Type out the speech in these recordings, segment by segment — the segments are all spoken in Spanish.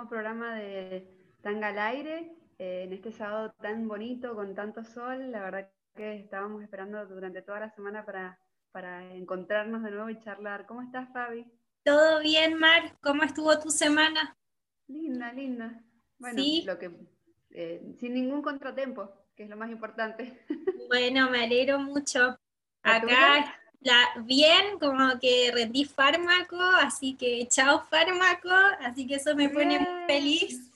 nuevo programa de Tanga al Aire, eh, en este sábado tan bonito, con tanto sol. La verdad que estábamos esperando durante toda la semana para, para encontrarnos de nuevo y charlar. ¿Cómo estás, Fabi? Todo bien, Mar. ¿Cómo estuvo tu semana? Linda, linda. Bueno, lo que, eh, sin ningún contratiempo, que es lo más importante. Bueno, me alegro mucho. Acá bien, como que rendí fármaco, así que chao fármaco, así que eso me pone muy feliz.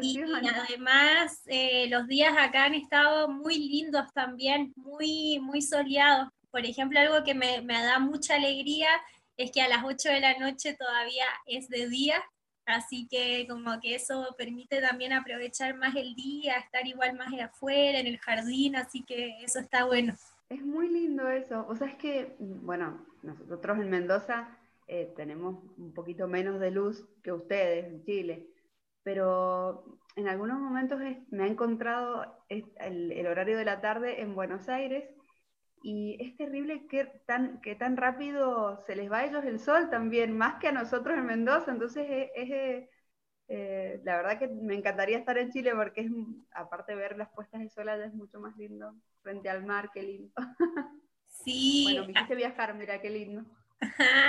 Y, además eh, los días acá han estado muy lindos también, muy, muy soleados. Por ejemplo, algo que me, me da mucha alegría es que a las 8 de la noche todavía es de día, así que como que eso permite también aprovechar más el día, estar igual más afuera, en el jardín, así que eso está bueno. Es muy lindo eso. O sea, es que, bueno, nosotros en Mendoza eh, tenemos un poquito menos de luz que ustedes en Chile, pero en algunos momentos me ha encontrado el, horario de la tarde en Buenos Aires y es terrible que tan, que tan rápido se les va a ellos el sol también, más que a nosotros en Mendoza. Entonces es, eh, la verdad que me encantaría estar en Chile porque es, aparte de ver las puestas de sol allá es mucho más lindo frente al mar, qué lindo. Sí. Bueno, me hiciste viajar, mira qué lindo.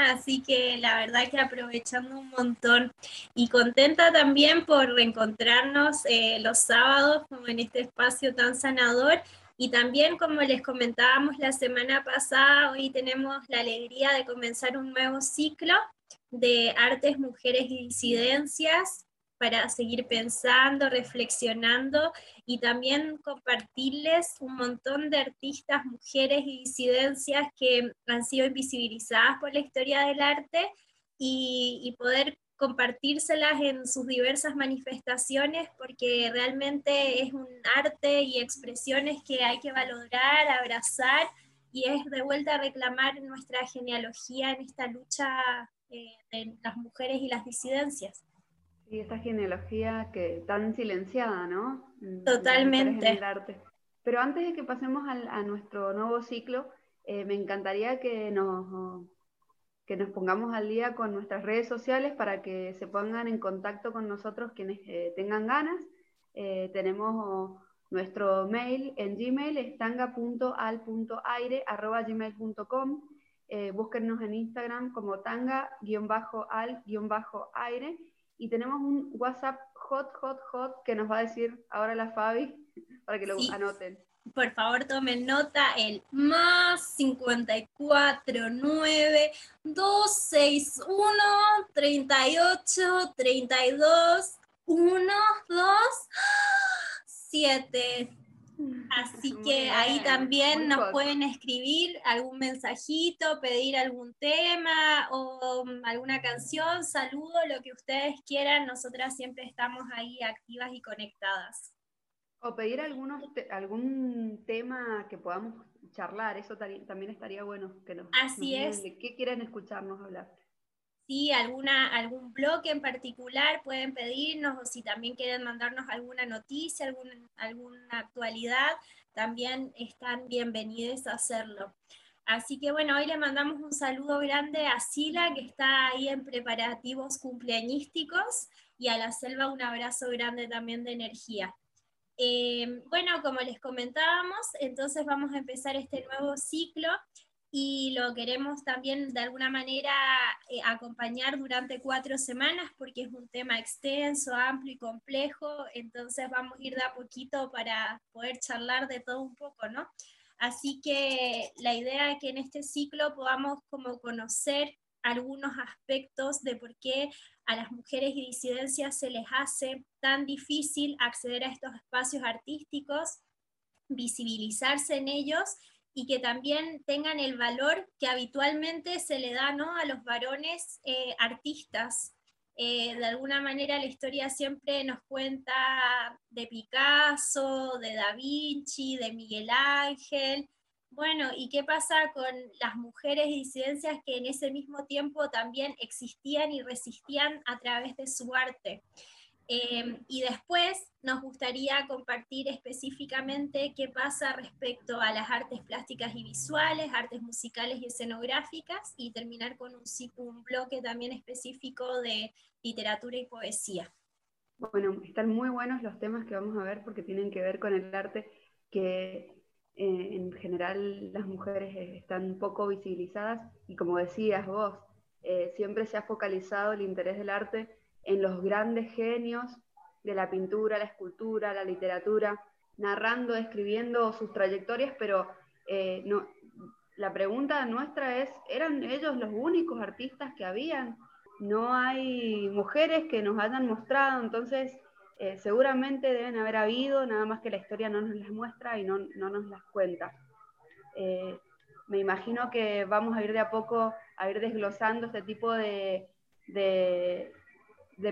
Así que la verdad que aprovechando un montón y contenta también por reencontrarnos eh, los sábados como en este espacio tan sanador y también como les comentábamos la semana pasada, hoy tenemos la alegría de comenzar un nuevo ciclo de artes, mujeres y disidencias para seguir pensando, reflexionando y también compartirles un montón de artistas, mujeres y disidencias que han sido invisibilizadas por la historia del arte y, poder compartírselas en sus diversas manifestaciones porque realmente es un arte y expresiones que hay que valorar, abrazar y es de vuelta a reclamar nuestra genealogía en esta lucha eh, de las mujeres y las disidencias. Sí, esta genealogía que tan silenciada, ¿no? Totalmente. Pero antes de que pasemos a nuestro nuevo ciclo, eh, me encantaría que nos, que nos pongamos al día con nuestras redes sociales para que se pongan en contacto con nosotros quienes eh, tengan ganas. Eh, tenemos nuestro mail en Gmail, es tanga.al.aire.gmail.com. búsquennos en Instagram como tanga-al-aire y tenemos un WhatsApp hot, hot, hot que nos va a decir ahora la Fabi para que lo anoten. Por favor, tomen nota el más 54 9 261 38 32 1 2 7 Así que ahí también nos pueden escribir algún mensajito, pedir algún tema o mm, alguna canción, saludo, lo que ustedes quieran. Nosotras siempre estamos ahí activas y conectadas. O pedir algunos algún tema que podamos charlar, eso también estaría bueno que nos. Así es. qué quieren escucharnos hablar? Si alguna, algún bloque en particular pueden pedirnos o si también quieren mandarnos alguna noticia, alguna, alguna actualidad, también están bienvenidos a hacerlo. Así que bueno, hoy le mandamos un saludo grande a Sila, que está ahí en preparativos cumpleañísticos, y a la selva un abrazo grande también de energía. Eh, bueno, como les comentábamos, entonces vamos a empezar este nuevo ciclo y lo queremos también de alguna manera eh, acompañar durante cuatro semanas porque es un tema extenso, amplio y complejo, entonces vamos a ir de a poquito para poder charlar de todo un poco, ¿no? Así que la idea es que en este ciclo podamos como conocer algunos aspectos de por qué a las mujeres y disidencias se les hace tan difícil acceder a estos espacios artísticos, visibilizarse en ellos y que también tengan el valor que habitualmente se le da ¿no? a los varones eh, artistas. Eh, de alguna manera la historia siempre nos cuenta de Picasso, de Da Vinci, de Miguel Ángel. Bueno, ¿y qué pasa con las mujeres disidencias que en ese mismo tiempo también existían y resistían a través de su arte? Em, y después nos gustaría compartir específicamente qué pasa respecto a las artes plásticas y visuales, artes musicales y escenográficas, y terminar con un, bloque también específico de literatura y poesía. Bueno, están muy buenos los temas que vamos a ver porque tienen que ver con el arte que eh, en general las mujeres eh, están poco visibilizadas y como decías vos, eh, siempre se ha focalizado el interés del arte en los grandes genios de la pintura, la escultura, la literatura, narrando, escribiendo sus trayectorias, pero eh, no, la pregunta nuestra es, ¿eran ellos los únicos artistas que habían? No hay mujeres que nos hayan mostrado, entonces eh, seguramente deben haber habido, nada más que la historia no nos las muestra y no, nos las cuenta. Eh, me imagino que vamos a ir de a poco a ir desglosando este tipo de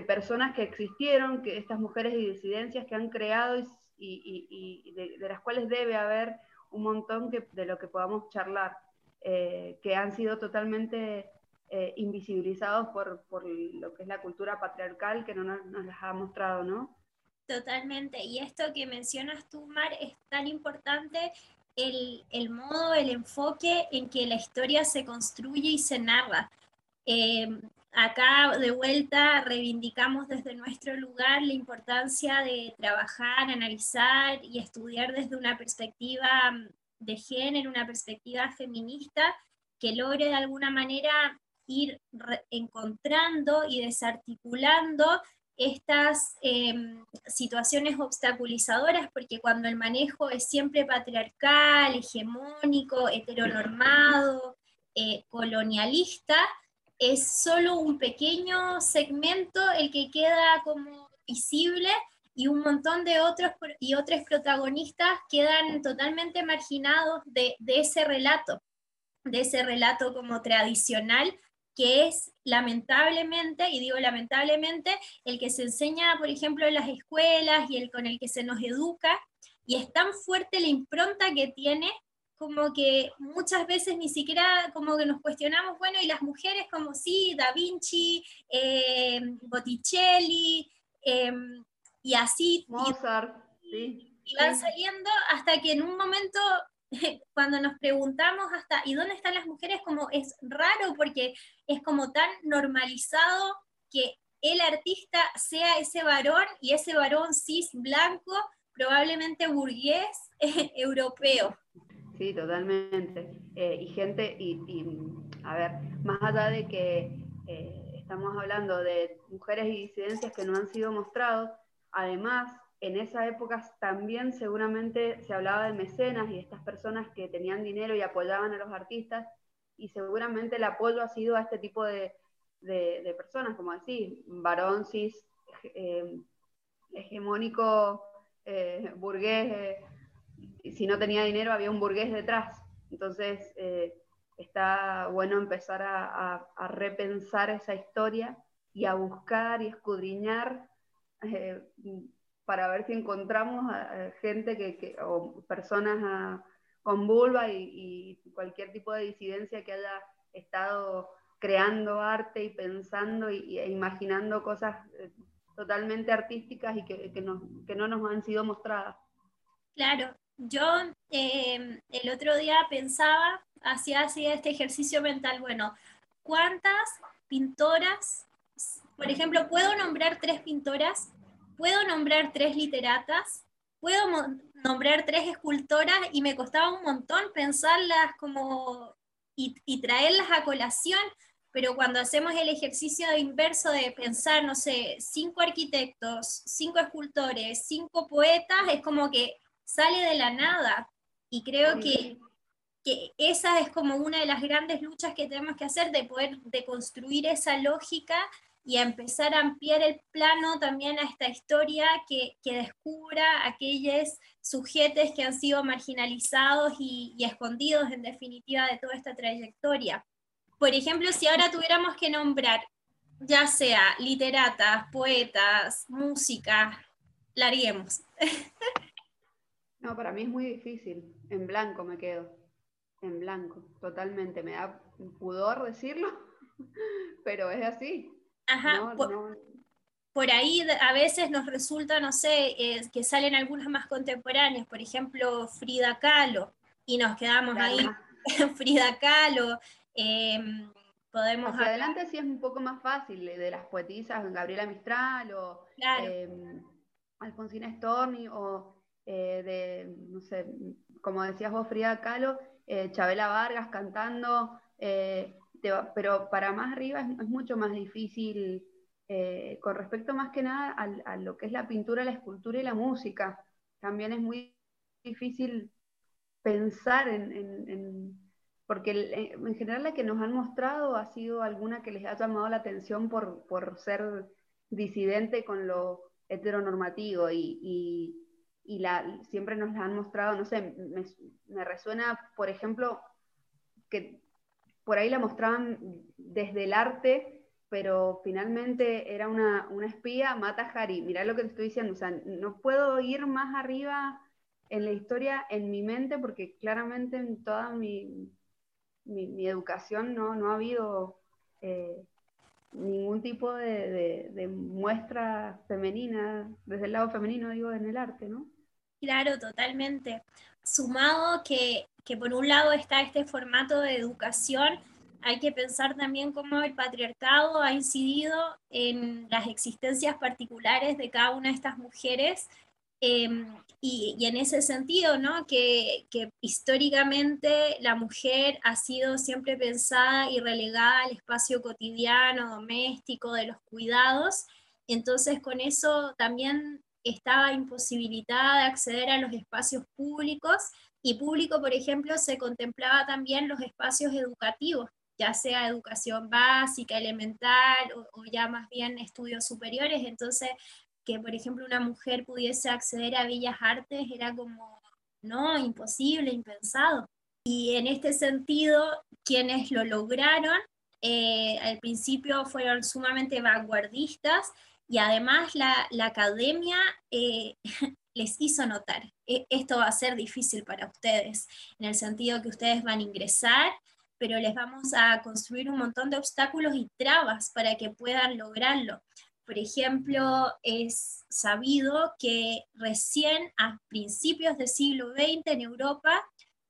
personas que existieron, que estas mujeres y disidencias que han creado y, de, las cuales debe haber un montón que, de lo que podamos charlar, eh, que han sido totalmente eh, invisibilizados por, por, lo que es la cultura patriarcal que no nos, las ha mostrado, ¿no? Totalmente. Y esto que mencionas tú, Mar, es tan importante el, el modo, el enfoque en que la historia se construye y se narra. Eh, acá de vuelta reivindicamos desde nuestro lugar la importancia de trabajar, analizar y estudiar desde una perspectiva mm, de género, una perspectiva feminista que logre de alguna manera ir encontrando y desarticulando estas em, situaciones obstaculizadoras, porque cuando el manejo es siempre patriarcal, hegemónico, heteronormado, eh, colonialista, es solo un pequeño segmento el que queda como visible y un montón de otros y otros protagonistas quedan totalmente marginados de, ese relato, de ese relato como tradicional que es lamentablemente, y digo lamentablemente, el que se enseña, por ejemplo, en las escuelas y el con el que se nos educa, y es tan fuerte la impronta que tiene como que muchas veces ni siquiera como que nos cuestionamos, bueno, y las mujeres como sí, Da Vinci, eh, Botticelli, em, y así. Mozart, sí. Y van saliendo hasta que en un momento, cuando nos preguntamos hasta, ¿y dónde están las mujeres? Como es raro porque es como tan normalizado que el artista sea ese varón y ese varón cis blanco, probablemente burgués, europeo. Sí, totalmente. Eh, y gente, y, a ver, más allá de que eh, estamos hablando de mujeres y disidencias que no han sido mostrados, además, en esa época también seguramente se hablaba de mecenas y de estas personas que tenían dinero y apoyaban a los artistas, y seguramente el apoyo ha sido a este tipo de, personas, como decís, varón cis, eh, hegemónico, burgués si no tenía dinero había un burgués detrás. Entonces eh, está bueno empezar a, repensar esa historia y a buscar y escudriñar eh, para ver si encontramos gente que, o personas con vulva y, cualquier tipo de disidencia que haya estado creando arte y pensando y, e imaginando cosas eh, totalmente artísticas y que, que no nos han sido mostradas. Claro, yo em, el otro día pensaba, hacía, hacía este ejercicio mental, bueno, ¿cuántas pintoras, por ejemplo, puedo nombrar tres pintoras, puedo nombrar tres literatas, puedo nombrar tres escultoras y me costaba un montón pensarlas como y, y traerlas a colación, pero cuando hacemos el ejercicio inverso de pensar, no sé, cinco arquitectos, cinco escultores, cinco poetas, es como que sale de la nada. Y creo que, que, esa es como una de las grandes luchas que tenemos que hacer, de poder deconstruir esa lógica y a empezar a ampliar el plano también a esta historia que, que descubra aquellos sujetos que han sido marginalizados y, y escondidos en definitiva de toda esta trayectoria. Por ejemplo, si ahora tuviéramos que nombrar ya sea literatas, poetas, música, larguemos. No, para mí es muy difícil. En blanco me quedo. En blanco, totalmente. Me da pudor decirlo, pero es así. Ajá. por ahí a veces nos resulta, no sé, eh, que salen algunas más contemporáneas, por ejemplo, Frida Kahlo, y nos quedamos ahí, Frida Kahlo. Em, podemos Hacia adelante sí es un poco más fácil, de las poetisas Gabriela Mistral o em, Alfonsina Storni o eh, de, no sé, como decías vos, Frida Kahlo, eh, Chabela Vargas cantando, pero para más arriba es mucho más difícil eh, con respecto más que nada a, lo que es la pintura, la escultura y la música. También es muy difícil pensar en, porque en general la que nos han mostrado ha sido alguna que les ha llamado la atención por, ser disidente con lo heteronormativo y, la, siempre nos la han mostrado, no sé, me, resuena, por ejemplo, que por ahí la mostraban desde el arte pero finalmente era una, espía, mata a Harry. Mirá lo que te estoy diciendo, o sea, no puedo ir más arriba en la historia en mi mente porque claramente en toda mi, mi, educación no, no, ha habido eh, ningún tipo de, muestra femenina, desde el lado femenino digo, en el arte, ¿no? Claro, totalmente. Sumado que, que por un lado está este formato de educación hay que pensar también cómo el patriarcado ha incidido en las existencias particulares de cada una de estas mujeres em, y, en ese sentido, ¿no? Que, que, históricamente la mujer ha sido siempre pensada y relegada al espacio cotidiano, doméstico, de los cuidados. Entonces, con eso también estaba imposibilitada de acceder a los espacios públicos y público, por ejemplo, se contemplaba también los espacios educativos ya sea educación básica, elemental o, ya más bien estudios superiores. Entonces, que por ejemplo una mujer pudiese acceder a Bellas Artes era como, no, imposible, impensado. Y en este sentido, quienes lo lograron, eh, al principio fueron sumamente vanguardistas y además la, academia eh, les hizo notar, e, esto va a ser difícil para ustedes, en el sentido que ustedes van a ingresar pero les vamos a construir un montón de obstáculos y trabas para que puedan lograrlo. Por ejemplo, es sabido que recién a principios del siglo XX en Europa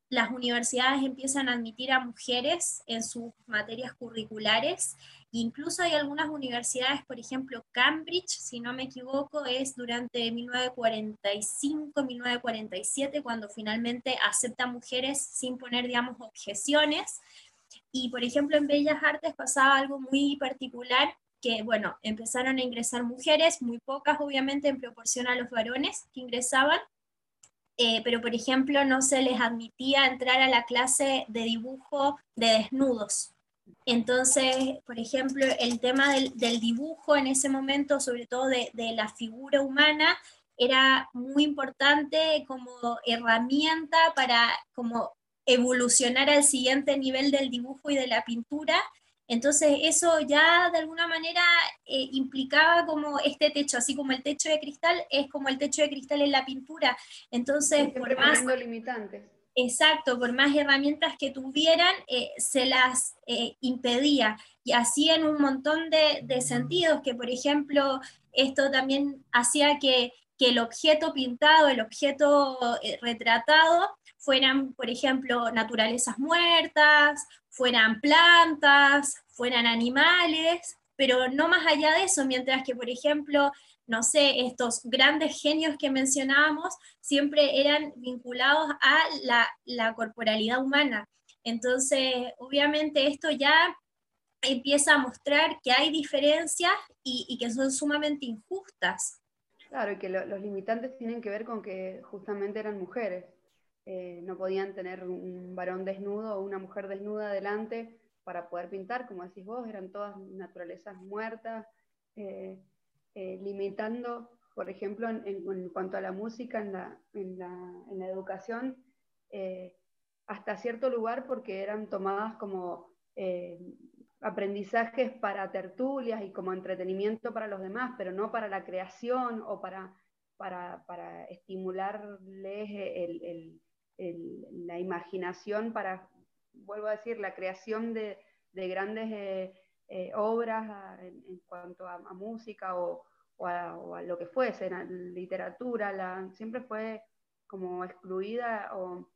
las universidades empiezan a admitir a mujeres en sus materias curriculares. Incluso hay algunas universidades, por ejemplo, Cambridge, si no me equivoco, es durante 1945-1947 cuando finalmente acepta mujeres sin poner, digamos, objeciones. Y por ejemplo, en Bellas Artes pasaba algo muy particular, que bueno, empezaron a ingresar mujeres, muy pocas obviamente en proporción a los varones que ingresaban, eh, pero por ejemplo no se les admitía entrar a la clase de dibujo de desnudos. Entonces, por ejemplo, el tema del, dibujo en ese momento, sobre todo de, de, la figura humana, era muy importante como herramienta para como evolucionar al siguiente nivel del dibujo y de la pintura. Entonces eso ya de alguna manera eh, implicaba como este techo, así como el techo de cristal es como el techo de cristal en la pintura. Entonces, por más... limitantes. Exacto, por más herramientas que tuvieran, eh, se las eh, impedía. Y así en un montón de, sentidos, que por ejemplo, esto también hacía que, que el objeto pintado, el objeto retratado, fueran, por ejemplo, naturalezas muertas, fueran plantas, fueran animales, pero no más allá de eso, mientras que, por ejemplo, no sé, estos grandes genios que mencionábamos siempre eran vinculados a la, corporalidad humana. Entonces, obviamente esto ya empieza a mostrar que hay diferencias y, que son sumamente injustas. Claro, y que los limitantes tienen que ver con que justamente eran mujeres. Eh, no podían tener un varón desnudo o una mujer desnuda delante para poder pintar, como decís vos, eran todas naturalezas muertas, eh, eh, limitando, por ejemplo, en, cuanto a la música, en la, educación, hasta cierto lugar porque eran tomadas como aprendizajes para tertulias y como entretenimiento para los demás, pero no para la creación o para, para, estimularles la imaginación para, vuelvo a decir, la creación de, grandes eh, obras en, cuanto a, música o, o a, lo que fuese, la literatura, la, siempre fue como excluida o,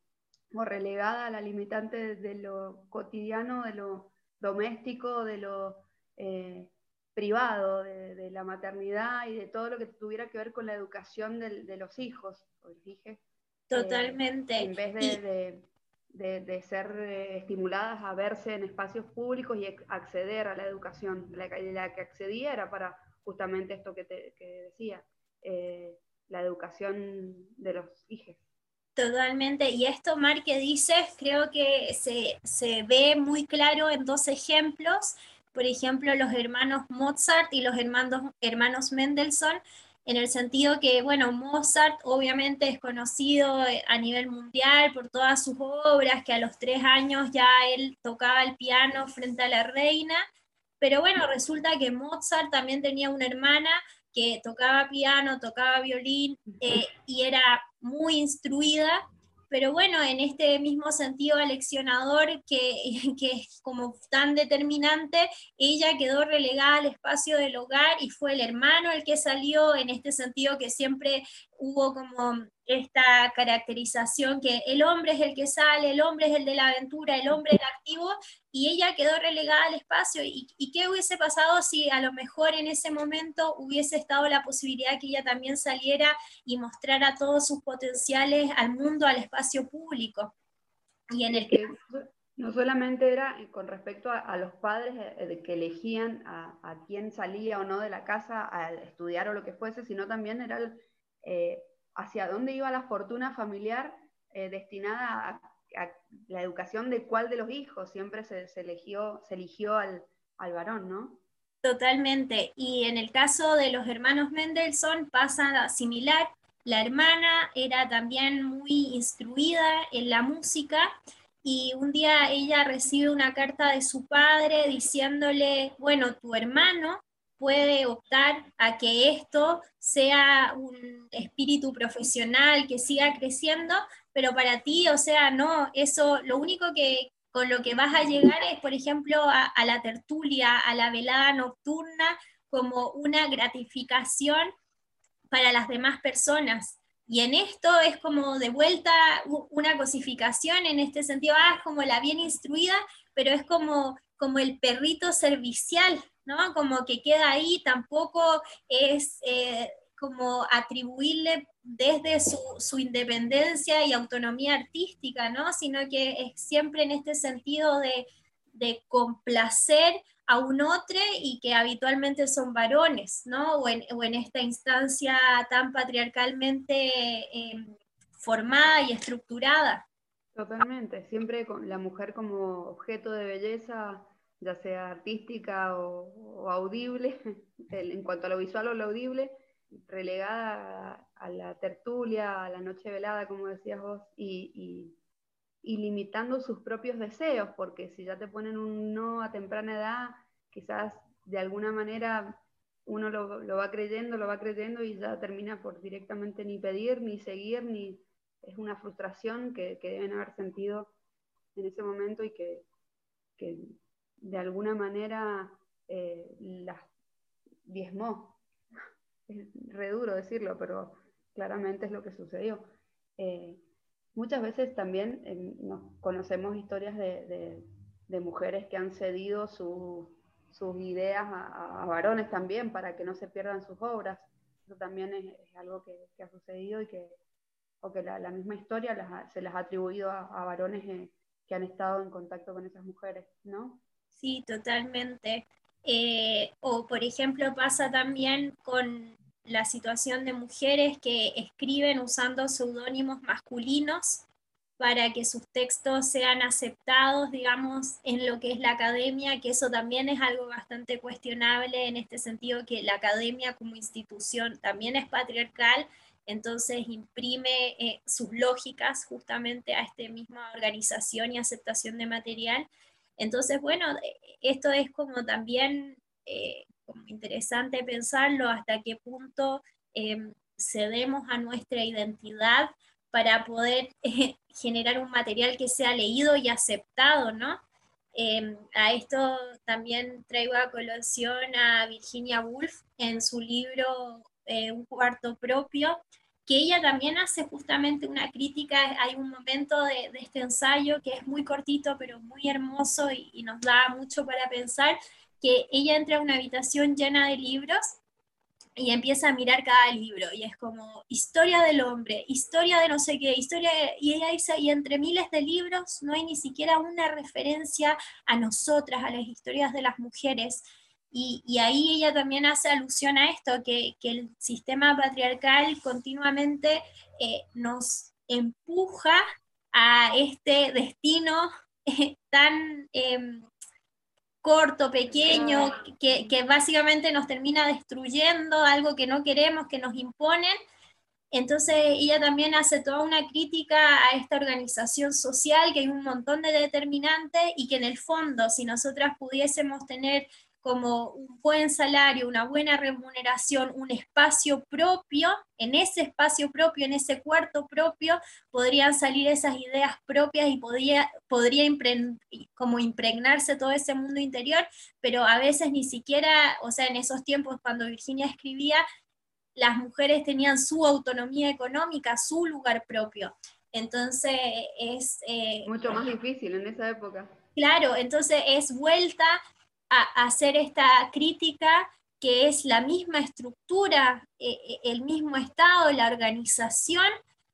relegada a la limitante de lo cotidiano, de lo doméstico, de lo eh, privado, de, la maternidad y de todo lo que tuviera que ver con la educación de, los hijos, dije. Totalmente. en vez de, de, ser eh, estimuladas a verse en espacios públicos y acceder a la educación. La, la que accedía era para justamente esto que, te, decía, eh, la educación de los hijos. Totalmente, y esto, Mar, que dices, creo que se, se ve muy claro en dos ejemplos. Por ejemplo, los hermanos Mozart y los hermanos, hermanos Mendelssohn en el sentido que, bueno, Mozart obviamente es conocido eh, a nivel mundial por todas sus obras, que a los tres años ya él tocaba el piano frente a la reina, pero bueno, resulta que Mozart también tenía una hermana que tocaba piano, tocaba violín eh, y era muy instruida pero bueno, en este mismo sentido aleccionador que, que es como tan determinante, ella quedó relegada al espacio del hogar y fue el hermano el que salió en este sentido que siempre hubo como esta caracterización que el hombre es el que sale, el hombre es el de la aventura, el hombre el activo, y ella quedó relegada al espacio. ¿Y, ¿Y, qué hubiese pasado si a lo mejor en ese momento hubiese estado la posibilidad que ella también saliera y mostrara todos sus potenciales al mundo, al espacio público? Y en el que... No solamente era con respecto a, los padres eh, que elegían a, a, quién salía o no de la casa a estudiar o lo que fuese, sino también era el, eh, hacia dónde iba la fortuna familiar eh, destinada a, la educación de cuál de los hijos. Siempre se, eligió, eligió al, varón, ¿no? Totalmente. Y en el caso de los hermanos Mendelssohn pasa similar. La hermana era también muy instruida en la música y un día ella recibe una carta de su padre diciéndole, bueno, tu hermano puede optar a que esto sea un espíritu profesional que siga creciendo, pero para ti, o sea, no, eso lo único que con lo que vas a llegar es, por ejemplo, a, la tertulia, a la velada nocturna, como una gratificación para las demás personas. Y en esto es como de vuelta una cosificación en este sentido, ah, es como la bien instruida, pero es como, como el perrito servicial, ¿no? Como que queda ahí, tampoco es eh, como atribuirle desde su, independencia y autonomía artística, ¿no? Sino que es siempre en este sentido de, complacer a un otro y que habitualmente son varones, ¿no? O en, esta instancia tan patriarcalmente em, formada y estructurada. Totalmente, siempre con la mujer como objeto de belleza ya sea artística o, audible, en cuanto a lo visual o lo audible, relegada a, la tertulia, a la noche velada, como decías vos, y, limitando sus propios deseos, porque si ya te ponen un no a temprana edad, quizás de alguna manera uno lo, va creyendo, lo va creyendo y ya termina por directamente ni pedir, ni seguir, ni es una frustración que, deben haber sentido en ese momento y que de alguna manera eh, las diezmó. Es re duro decirlo, pero claramente es lo que sucedió. Eh, muchas veces también eh, conocemos historias de, mujeres que han cedido sus ideas a, varones también para que no se pierdan sus obras. Eso también es, algo que, ha sucedido y que, o que la, misma historia se las ha atribuido a, a varones que han estado en contacto con esas mujeres, ¿no? Sí, totalmente. Eh, o, por ejemplo, pasa también con la situación de mujeres que escriben usando seudónimos masculinos para que sus textos sean aceptados, digamos, en lo que es la academia, que eso también es algo bastante cuestionable en este sentido, que la academia como institución también es patriarcal, entonces imprime eh, sus lógicas justamente a esta misma organización y aceptación de material. Entonces, bueno, esto es como también eh, interesante pensarlo hasta qué punto em, cedemos a nuestra identidad para poder eh, generar un material que sea leído y aceptado, ¿no? Em, a esto también traigo a colación a Virginia Woolf en su libro eh, Un cuarto propio, que ella también hace justamente una crítica. Hay un momento de, este ensayo que es muy cortito, pero muy hermoso y, y nos da mucho para pensar, que ella entra a una habitación llena de libros y empieza a mirar cada libro y es como historia del hombre, historia de no sé qué, historia y ella dice, y entre miles de libros no hay ni siquiera una referencia a nosotras, a las historias de las mujeres. Y, y ahí ella también hace alusión a esto, que, que el sistema patriarcal continuamente eh, nos empuja a este destino eh, tan... Eh, corto, pequeño, que, que, básicamente nos termina destruyendo algo que no queremos, que nos imponen. Entonces ella también hace toda una crítica a esta organización social, que hay un montón de determinantes y que en el fondo, si nosotras pudiésemos tener como un buen salario, una buena remuneración, un espacio propio, en ese espacio propio, en ese cuarto propio, podrían salir esas ideas propias y podría, podría como impregnarse todo ese mundo interior, pero a veces ni siquiera, o sea, en esos tiempos cuando Virginia escribía, las mujeres tenían su autonomía económica, su lugar propio. Entonces es... Eh, Mucho más difícil en esa época. Claro, entonces es vuelta a, hacer esta crítica que es la misma estructura, eh, eh, el mismo Estado, la organización,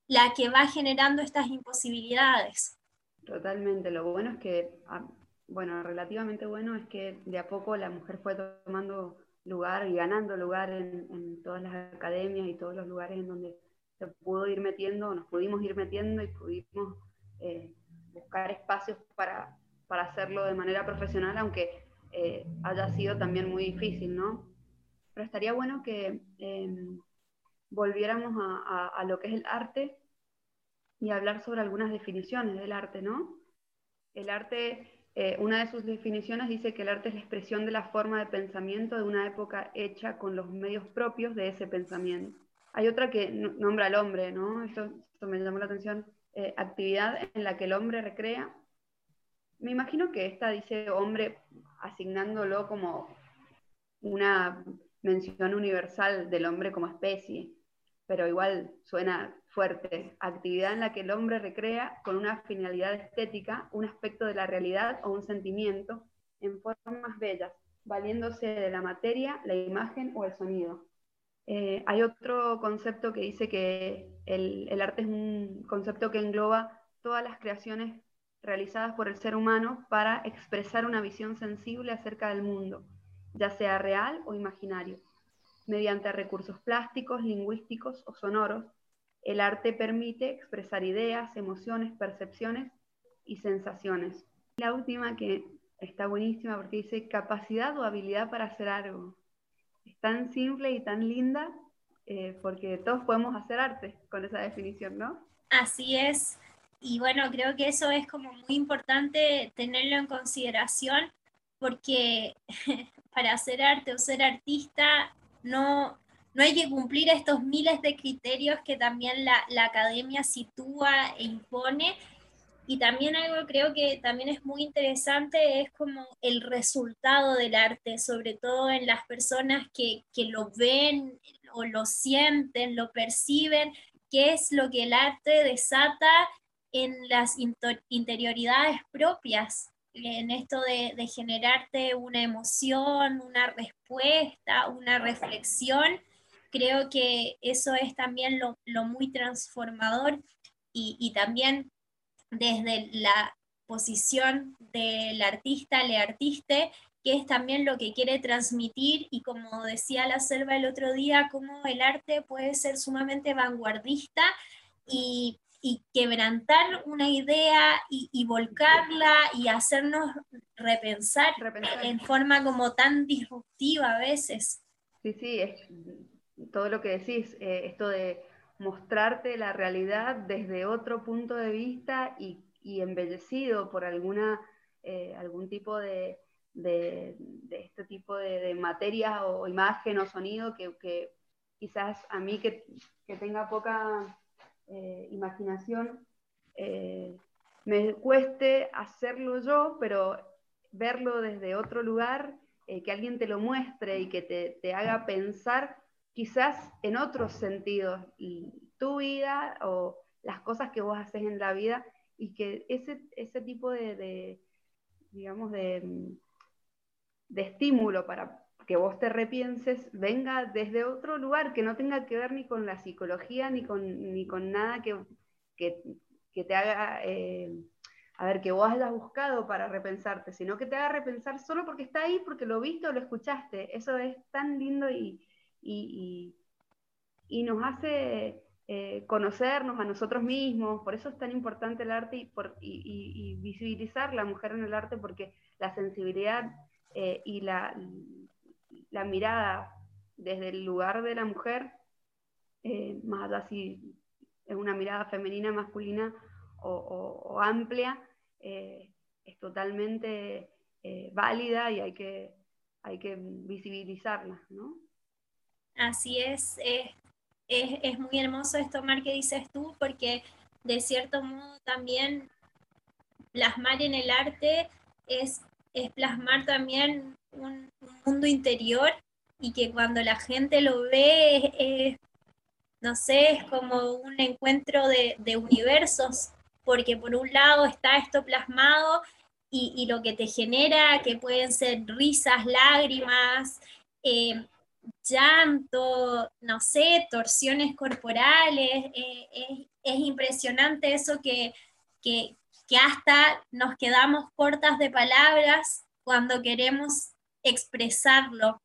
la que va generando estas imposibilidades. Totalmente, lo bueno es que, ah, bueno, relativamente bueno es que de a poco la mujer fue tomando lugar y ganando lugar en, todas las academias y todos los lugares en donde se pudo ir metiendo, nos pudimos ir metiendo y pudimos eh, buscar espacios para, para hacerlo de manera profesional, aunque eh, haya sido también muy difícil, ¿no? Pero estaría bueno que em, volviéramos a, lo que es el arte y hablar sobre algunas definiciones del arte, ¿no? El arte, eh, una de sus definiciones dice que el arte es la expresión de la forma de pensamiento de una época hecha con los medios propios de ese pensamiento. Hay otra que nombra al hombre, ¿no? Esto, me llamó la atención. Eh, actividad en la que el hombre recrea. Me imagino que esta dice hombre asignándolo como una mención universal del hombre como especie, pero igual suena fuerte, actividad en la que el hombre recrea con una finalidad estética un aspecto de la realidad o un sentimiento en formas bellas, valiéndose de la materia, la imagen o el sonido. Eh, hay otro concepto que dice que el, el arte es un concepto que engloba todas las creaciones realizadas por el ser humano para expresar una visión sensible acerca del mundo, ya sea real o imaginario. Mediante recursos plásticos, lingüísticos o sonoros, el arte permite expresar ideas, emociones, percepciones y sensaciones. La última que está buenísima porque dice capacidad o habilidad para hacer algo. Es tan simple y tan linda eh, porque todos podemos hacer arte con esa definición, ¿no? Así es y bueno, creo que eso es como muy importante tenerlo en consideración porque para hacer arte o ser artista no, no hay que cumplir estos miles de criterios que también la, la academia sitúa e impone. Y también algo creo que también es muy interesante es como el resultado del arte, sobre todo en las personas que, que lo ven o lo sienten, lo perciben, qué es lo que el arte desata en las interioridades propias, en esto de, generarte una emoción, una respuesta, una reflexión. Creo que eso es también lo, muy transformador y, también desde la posición del artista, le artiste, que es también lo que quiere transmitir y como decía la selva el otro día, cómo el arte puede ser sumamente vanguardista y y quebrantar una idea y, volcarla y hacernos repensar, en forma como tan disruptiva a veces. Sí, sí, es todo lo que decís, eh, esto de mostrarte la realidad desde otro punto de vista y, embellecido por alguna, eh, algún tipo de, de, este tipo de, materia o imagen o sonido que, quizás a mí que, que tenga poca eh, imaginación, eh, me cueste hacerlo yo, pero verlo desde otro lugar, eh, que alguien te lo muestre y que te, te, haga pensar quizás en otros sentidos tu vida o las cosas que vos haces en la vida y que ese, ese tipo de, digamos, de, de estímulo para que vos te repienses venga desde otro lugar, que no tenga que ver ni con la psicología ni con, ni con nada que, que, te haga, eh, a ver, que vos hayas buscado para repensarte, sino que te haga repensar solo porque está ahí, porque lo viste o lo escuchaste. Eso es tan lindo y, y, y, nos hace eh, conocernos a nosotros mismos. Por eso es tan importante el arte y, por, y, visibilizar la mujer en el arte, porque la sensibilidad eh, y la, la mirada desde el lugar de la mujer, más allá si es una mirada femenina, masculina o, amplia, eh, es totalmente eh, válida y hay que, hay que visibilizarla, ¿no? Así es, es, muy hermoso esto, Mar, que dices tú, porque de cierto modo también plasmar en el arte es, es plasmar también un, mundo interior y que cuando la gente lo ve no sé, es como un encuentro de, universos, porque por un lado está esto plasmado y, lo que te genera, que pueden ser risas, lágrimas, eh, llanto, no sé, torsiones corporales, eh, es, impresionante eso que, que hasta nos quedamos cortas de palabras cuando queremos expresarlo.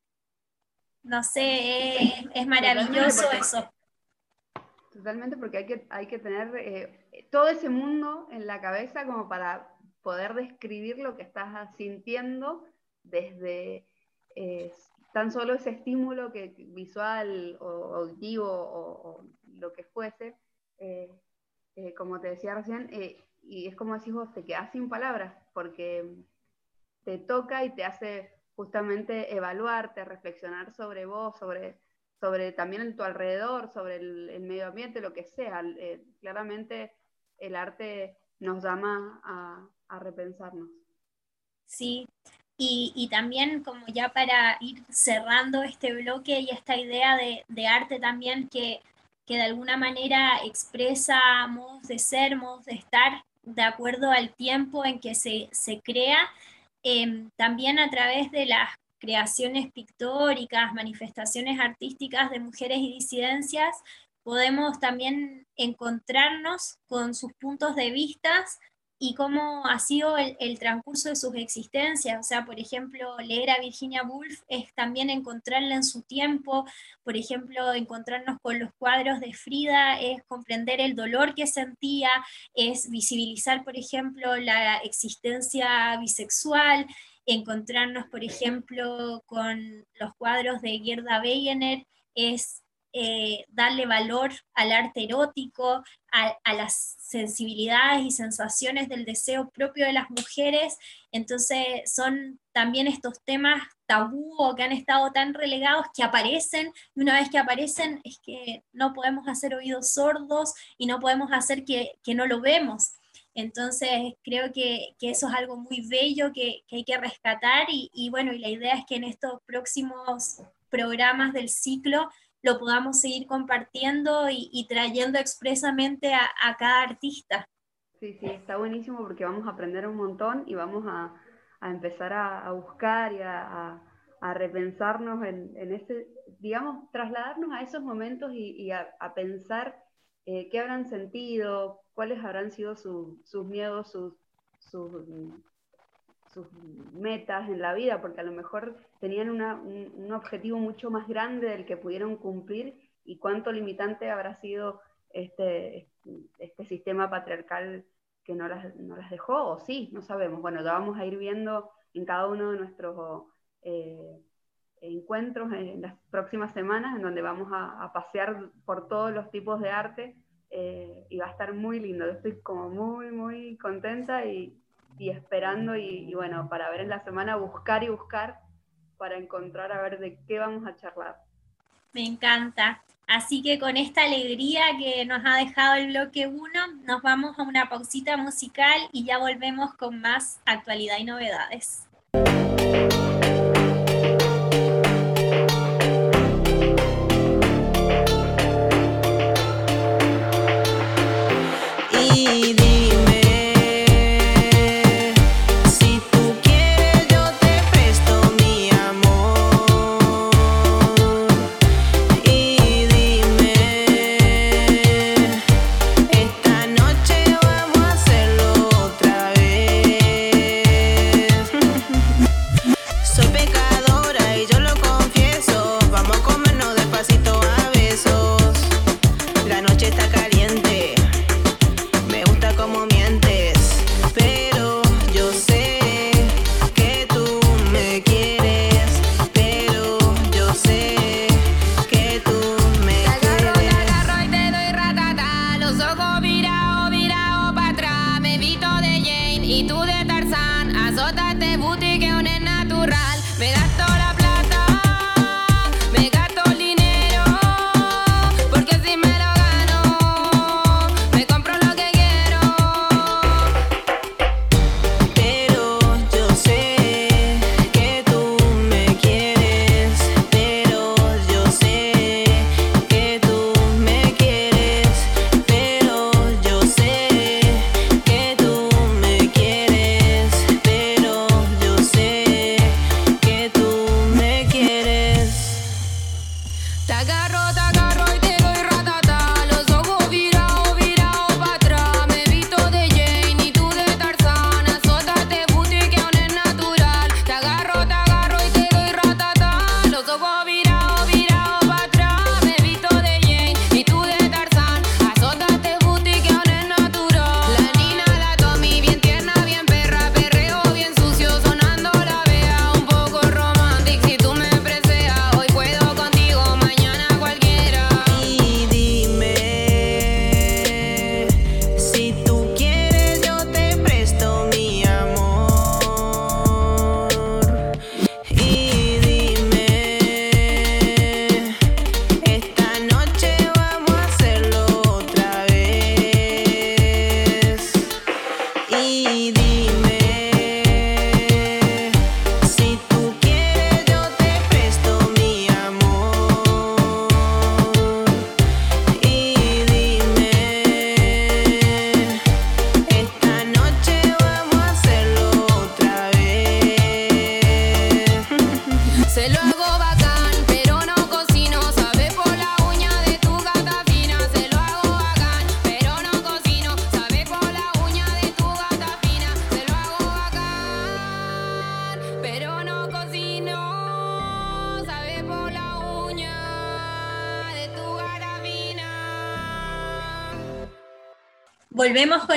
No sé, es, maravilloso eso. Totalmente, porque hay que, hay que tener eh, todo ese mundo en la cabeza como para poder describir lo que estás sintiendo desde eh, tan solo ese estímulo que, visual o auditivo o, lo que fuese, eh, como te decía recién, y es como decís vos, te quedas sin palabras, porque te toca y te hace justamente evaluarte, reflexionar sobre vos, sobre sobre también tu alrededor, sobre el, medio ambiente, lo que sea. Eh, claramente el arte nos llama a, repensarnos. Sí, y, también como ya para ir cerrando este bloque y esta idea de, arte también que, que, de alguna manera expresa modos de ser, modos de estar de acuerdo al tiempo en que se, crea, eh, también a través de las creaciones pictóricas, manifestaciones artísticas de mujeres y disidencias, podemos también encontrarnos con sus puntos de vista y cómo ha sido el, transcurso de sus existencias. O sea, por ejemplo, leer a Virginia Woolf es también encontrarla en su tiempo, por ejemplo, encontrarnos con los cuadros de Frida es comprender el dolor que sentía, es visibilizar, por ejemplo, la existencia bisexual, encontrarnos, por ejemplo, con los cuadros de Gerda Wegener es eh, darle valor al arte erótico, a, las sensibilidades y sensaciones del deseo propio de las mujeres. Entonces son también estos temas tabú o que han estado tan relegados que aparecen y una vez que aparecen es que no podemos hacer oídos sordos y no podemos hacer que, que no lo vemos. Entonces creo que, eso es algo muy bello que, hay que rescatar y, bueno, y la idea es que en estos próximos programas del ciclo lo podamos seguir compartiendo y, trayendo expresamente a, cada artista. Sí, sí, está buenísimo porque vamos a aprender un montón y vamos a, empezar a, buscar y a, repensarnos en, ese, digamos, trasladarnos a esos momentos y, a, pensar eh, qué habrán sentido, cuáles habrán sido sus miedos, sus, metas en la vida, porque a lo mejor tenían un, objetivo mucho más grande del que pudieron cumplir y cuánto limitante habrá sido este, este sistema patriarcal que no las, no las dejó, o sí, no sabemos. Bueno, ya vamos a ir viendo en cada uno de nuestros eh, encuentros en las próximas semanas, en donde vamos a pasear por todos los tipos de arte eh, y va a estar muy lindo. Yo estoy como muy, muy contenta y, esperando y, bueno, para ver en la semana, buscar y buscar para encontrar a ver de qué vamos a charlar. Me encanta. Así que con esta alegría que nos ha dejado el bloque 1, nos vamos a una pausita musical y ya volvemos con más actualidad y novedades.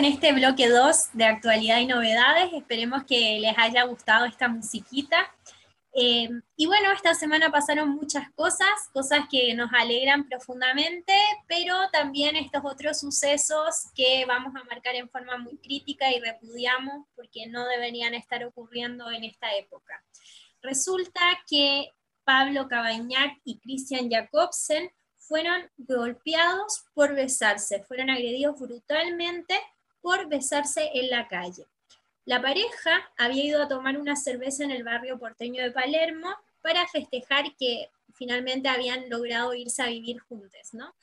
Con este bloque 2 de actualidad y novedades. Esperemos que les haya gustado esta musiquita. Eh, y bueno, esta semana pasaron muchas cosas, cosas que nos alegran profundamente, pero también estos otros sucesos que vamos a marcar en forma muy crítica y repudiamos porque no deberían estar ocurriendo en esta época. Resulta que Pablo Cabañac y Christian Jacobsen fueron golpeados por besarse, fueron agredidos brutalmente por besarse en la calle. La pareja había ido a tomar una cerveza en el barrio porteño de Palermo para festejar que finalmente habían logrado irse a vivir juntos, ¿no?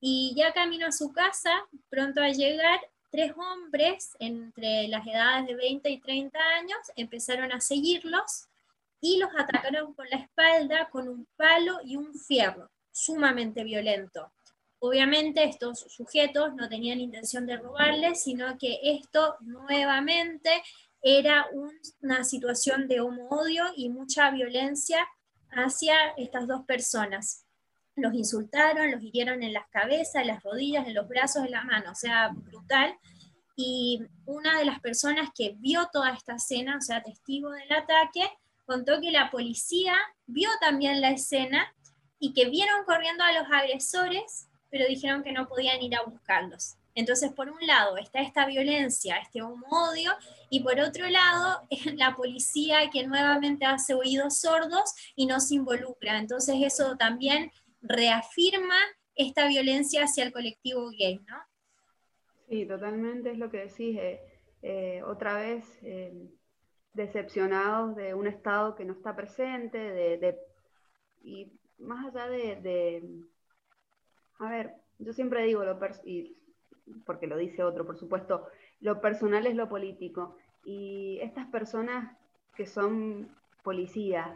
Y ya camino a su casa, pronto a llegar, tres hombres entre las edades de 20 y 30 años empezaron a seguirlos y los atacaron por la espalda con un palo y un fierro sumamente violento. Obviamente estos sujetos no tenían intención de robarles, sino que esto nuevamente era una situación de homo-odio y mucha violencia hacia estas dos personas. Los insultaron, los hirieron en las cabezas, en las rodillas, en los brazos, en la mano, o sea, brutal. Y una de las personas que vio toda esta escena, o sea, testigo del ataque, contó que la policía vio también la escena y que vieron corriendo a los agresores, pero dijeron que no podían ir a buscarlos. Entonces, por un lado está esta violencia, este odio, y por otro lado la policía que nuevamente hace oídos sordos y no se involucra. Entonces, eso también reafirma esta violencia hacia el colectivo gay, ¿no? Sí, totalmente es lo que decís. Eh, eh, otra vez, eh, decepcionados de un Estado que no está presente, de, y más allá de, a ver, yo siempre digo, lo y porque lo dice otro, por supuesto, lo personal es lo político. Y estas personas que son policías,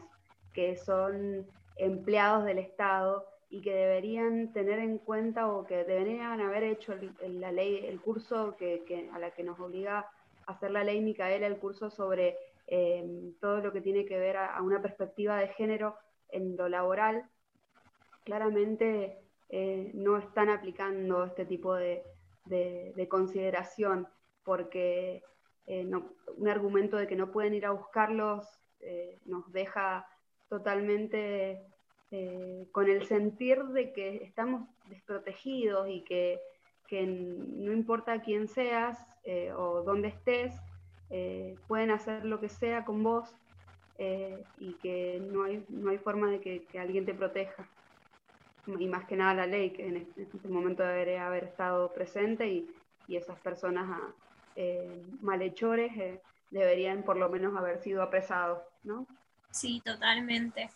que son empleados del Estado y que deberían tener en cuenta o que deberían haber hecho el, la ley, el curso que, a la que nos obliga a hacer la ley Micaela, el curso sobre eh, todo lo que tiene que ver a, una perspectiva de género en lo laboral, claramente eh, no están aplicando este tipo de, de, consideración, porque eh, un argumento de que no pueden ir a buscarlos eh, nos deja totalmente con el sentir de que estamos desprotegidos y que, no importa quién seas o dónde estés, pueden hacer lo que sea con vos y que no hay, no hay forma de que, alguien te proteja y más que nada la ley, que en este, momento debería haber estado presente y, y esas personas ah, eh, malhechores eh, deberían por lo menos haber sido apresados, ¿no? Sí, totalmente.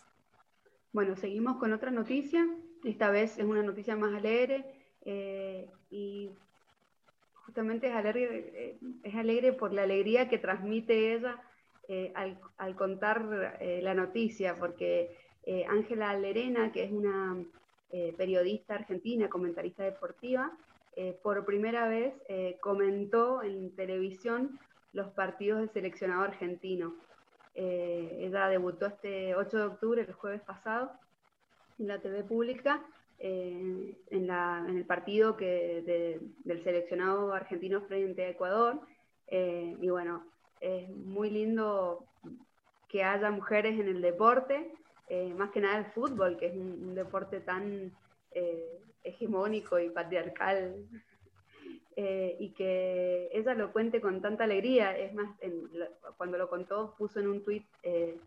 Bueno, seguimos con otra noticia. Esta vez es una noticia más alegre eh, y justamente es alegre, es alegre por la alegría que transmite ella al, al, contar la noticia, porque Ángela Lerena, que es una periodista argentina, comentarista deportiva, eh, por primera vez eh, comentó en televisión los partidos del seleccionado argentino. Eh, ella debutó este 8 de octubre, el jueves pasado, en la TV pública, en, el partido que, del seleccionado argentino frente a Ecuador. y bueno, es muy lindo que haya mujeres en el deporte, más que nada el fútbol, que es un deporte tan hegemónico y patriarcal, eh, y que ella lo cuente con tanta alegría. Es más, cuando lo contó, puso en un tuit, eh,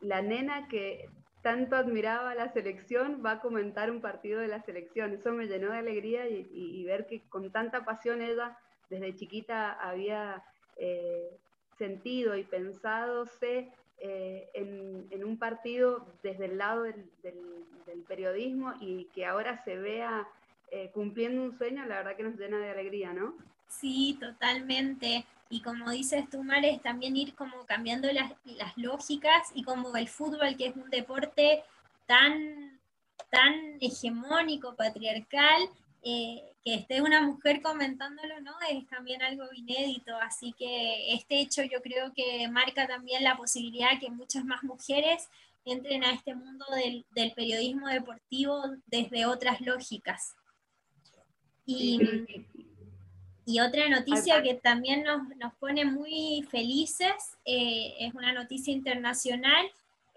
la nena que tanto admiraba la selección va a comentar un partido de la selección. Eso me llenó de alegría y, ver que con tanta pasión ella desde chiquita había eh, sentido y pensado eh, en, un partido desde el lado del, periodismo y que ahora se vea eh, cumpliendo un sueño, la verdad que nos llena de alegría, ¿no? Sí, totalmente. Y como dices tú, Mares, también ir como cambiando las, las lógicas y como el fútbol, que es un deporte tan, tan hegemónico, patriarcal, eh, que esté una mujer comentándolo, ¿no? Es también algo inédito, así que este hecho yo creo que marca también la posibilidad que muchas más mujeres entren a este mundo del, periodismo deportivo desde otras lógicas. Y, otra noticia que también nos, pone muy felices eh, es una noticia internacional.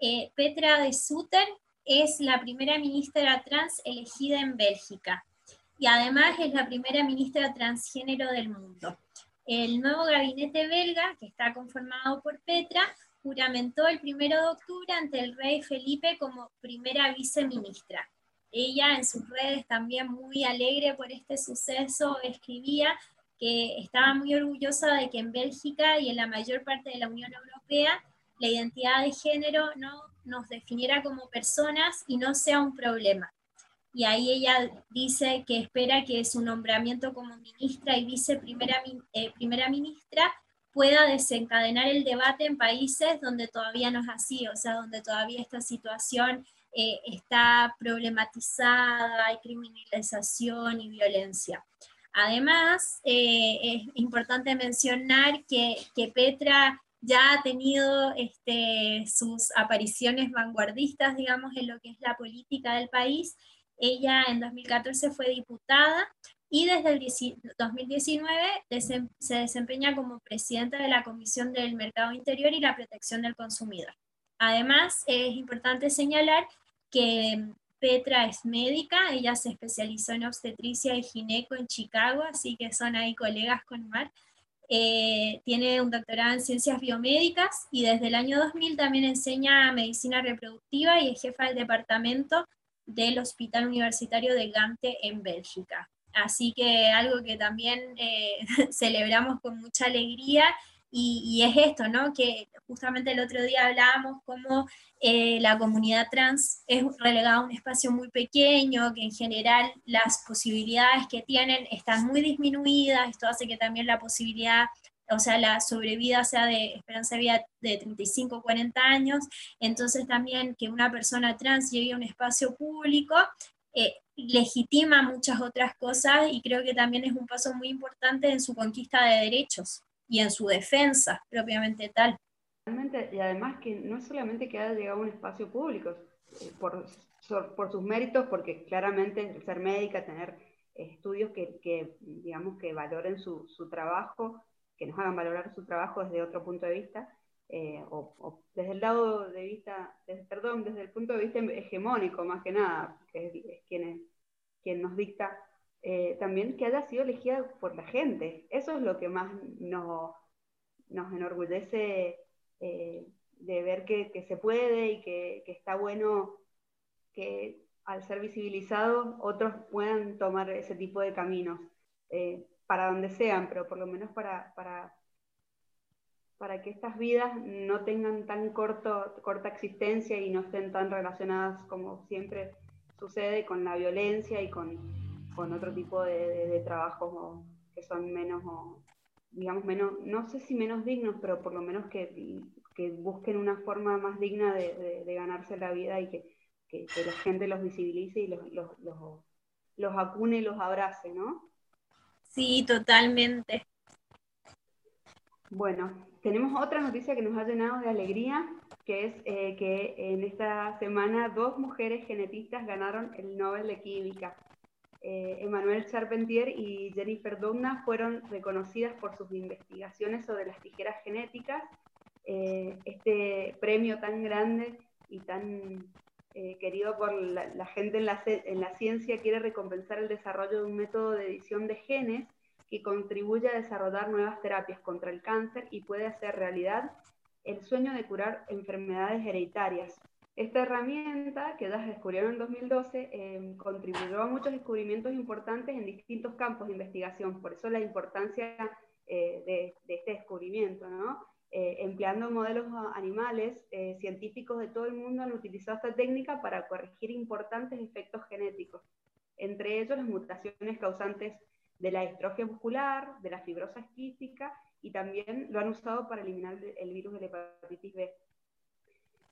Eh, Petra de Sutter es la primera ministra trans elegida en Bélgica y además es la primera ministra transgénero del mundo. El nuevo gabinete belga, que está conformado por Petra, juramentó el 1 de octubre ante el rey Felipe como primera viceministra. Ella en sus redes también muy alegre por este suceso escribía que estaba muy orgullosa de que en Bélgica y en la mayor parte de la Unión Europea la identidad de género no nos definiera como personas y no sea un problema y ahí ella dice que espera que su nombramiento como ministra y viceprimera eh, primera ministra pueda desencadenar el debate en países donde todavía no es así, o sea, donde todavía esta situación eh, está problematizada, hay criminalización y violencia. Además, eh, es importante mencionar que, que, Petra ya ha tenido este, sus apariciones vanguardistas, digamos, en lo que es la política del país ella en 2014 fue diputada y desde el 2019 se desempeña como presidenta de la Comisión del Mercado Interior y la Protección del Consumidor. Además, es importante señalar que Petra es médica, ella se especializó en obstetricia y gineco en Chicago, así que son ahí colegas con Mar. Eh, tiene un doctorado en ciencias biomédicas y desde el año 2000 también enseña medicina reproductiva y es jefa del departamento del Hospital Universitario de Gante en Bélgica. Así que algo que también eh, celebramos con mucha alegría Y, es esto, ¿no? Que justamente el otro día hablábamos cómo eh, la comunidad trans es relegada a un espacio muy pequeño, que en general las posibilidades que tienen están muy disminuidas, esto hace que también la posibilidad o sea, la sobrevida sea de esperanza de vida de 35 40 años, entonces también que una persona trans llegue a un espacio público eh, legitima muchas otras cosas y creo que también es un paso muy importante en su conquista de derechos y en su defensa propiamente tal. Y además que no solamente que haya llegado a un espacio público, eh, por, por, sus méritos, porque claramente ser médica, tener estudios que, que digamos, que valoren su, su trabajo, que nos hagan valorar su trabajo desde otro punto de vista, eh, o, desde el lado de vista, perdón, desde el punto de vista hegemónico más que nada, que es, quien, quien, nos dicta, eh, también que haya sido elegida por la gente. Eso es lo que más nos, nos enorgullece eh, de ver que, se puede y que, está bueno que al ser visibilizados otros puedan tomar ese tipo de caminos para donde sean, pero por lo menos para, para, para que estas vidas no tengan tan corto, corta existencia y no estén tan relacionadas como siempre sucede con la violencia y con, con otro tipo de, de, trabajos que son menos, digamos, menos, no sé si menos dignos, pero por lo menos que, que busquen una forma más digna de, de ganarse la vida y que, que, la gente los visibilice y los, los, los, los acune y los abrace, ¿no? Sí, totalmente. Bueno, tenemos otra noticia que nos ha llenado de alegría, que es eh, que en esta semana dos mujeres genetistas ganaron el Nobel de Química. Eh, Emmanuel Charpentier y Jennifer Doudna fueron reconocidas por sus investigaciones sobre las tijeras genéticas. Eh, este premio tan grande y tan querido por la, gente en la, en la ciencia quiere recompensar el desarrollo de un método de edición de genes que contribuye a desarrollar nuevas terapias contra el cáncer y puede hacer realidad el sueño de curar enfermedades hereditarias. Esta herramienta, que ya descubrieron en 2012, eh, contribuyó a muchos descubrimientos importantes en distintos campos de investigación, por eso la importancia eh, de, este descubrimiento. ¿no? Eh, empleando modelos animales, científicos de todo el mundo han utilizado esta técnica para corregir importantes efectos genéticos, entre ellos las mutaciones causantes de la distrofia muscular, de la fibrosa quística y también lo han usado para eliminar el virus de la hepatitis B.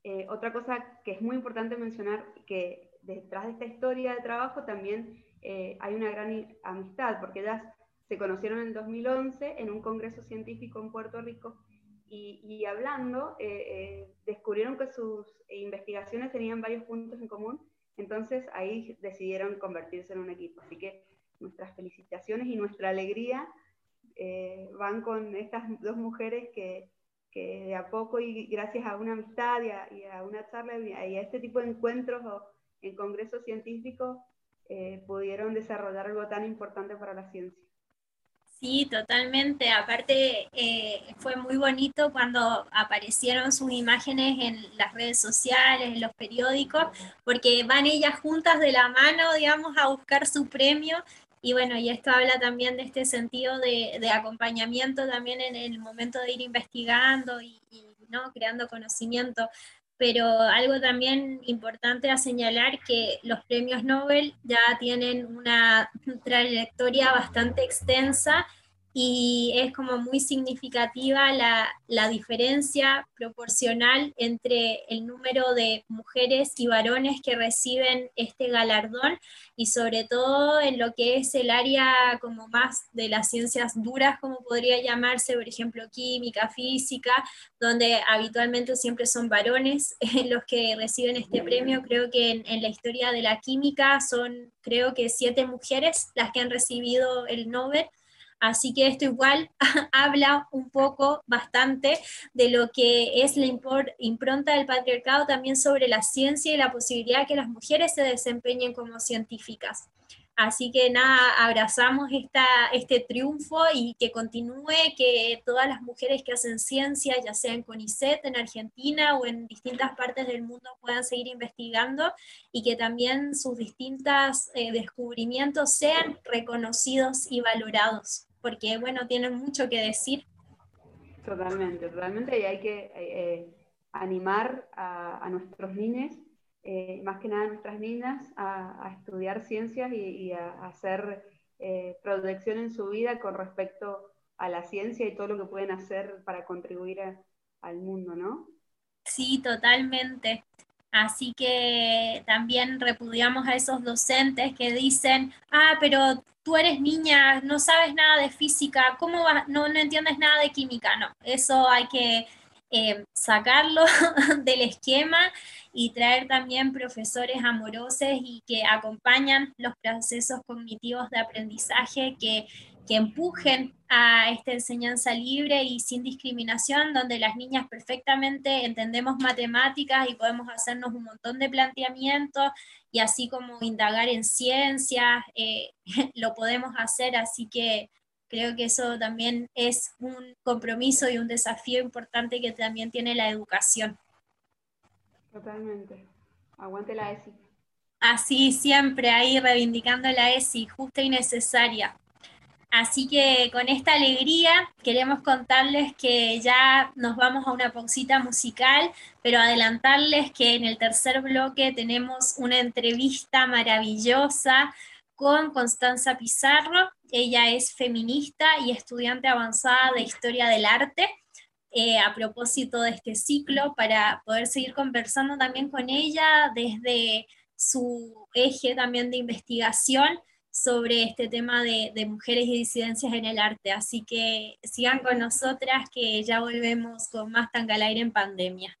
Eh, otra cosa que es muy importante mencionar, que detrás de esta historia de trabajo también eh, hay una gran amistad, porque ellas se conocieron en 2011 en un congreso científico en Puerto Rico y, hablando eh, descubrieron que sus investigaciones tenían varios puntos en común, entonces ahí decidieron convertirse en un equipo. Así que nuestras felicitaciones y nuestra alegría eh, van con estas dos mujeres que, de a poco y gracias a una amistad y a, una charla y a, este tipo de encuentros o en congresos científicos eh, pudieron desarrollar algo tan importante para la ciencia. Sí, totalmente. Aparte, eh, fue muy bonito cuando aparecieron sus imágenes en las redes sociales, en los periódicos, porque van ellas juntas de la mano, digamos, a buscar su premio y bueno, y esto habla también de este sentido de, acompañamiento también en el momento de ir investigando y, ¿no? creando conocimiento. Pero algo también importante a señalar que los premios Nobel ya tienen una trayectoria bastante extensa y es como muy significativa la, la, diferencia proporcional entre el número de mujeres y varones que reciben este galardón y sobre todo en lo que es el área como más de las ciencias duras, como podría llamarse, por ejemplo, química, física, donde habitualmente siempre son varones los que reciben este premio. Creo que en, en la historia de la química son, creo que siete mujeres las que han recibido el Nobel Así que esto igual habla un poco bastante de lo que es la impronta del patriarcado también sobre la ciencia y la posibilidad de que las mujeres se desempeñen como científicas. Así que nada, abrazamos esta, este triunfo y que continúe, que todas las mujeres que hacen ciencia, ya sea en CONICET, en Argentina o en distintas partes del mundo, puedan seguir investigando y que también sus distintos eh, descubrimientos sean reconocidos y valorados porque, bueno, tienen mucho que decir. Totalmente, totalmente, y hay que eh, eh, animar a, nuestros niños, eh, más que nada a nuestras niñas, a, estudiar ciencias y, a, hacer proyección en su vida con respecto a la ciencia y todo lo que pueden hacer para contribuir al mundo, ¿no? Sí, totalmente. Así que también repudiamos a esos docentes que dicen, ah, pero tú eres niña, no sabes nada de física, ¿cómo vas? No, no entiendes nada de química. No, eso hay que eh, sacarlo del esquema y traer también profesores amorosos y que acompañan los procesos cognitivos de aprendizaje que que empujen a esta enseñanza libre y sin discriminación, donde las niñas perfectamente entendemos matemáticas y podemos hacernos un montón de planteamientos y así como indagar en ciencias, eh, lo podemos hacer, así que creo que eso también es un compromiso y un desafío importante que también tiene la educación. Totalmente. Aguante la ESI. Así, siempre ahí reivindicando la ESI, justa y necesaria. Así que con esta alegría queremos contarles que ya nos vamos a una pausita musical, pero adelantarles que en el tercer bloque tenemos una entrevista maravillosa con Constanza Pizarro. Ella es feminista y estudiante avanzada de historia del arte. Eh, a propósito de este ciclo, para poder seguir conversando también con ella desde su eje también de investigación sobre este tema de, mujeres y disidencias en el arte. Así que sigan con nosotras que ya volvemos con más Tangalaire en pandemia.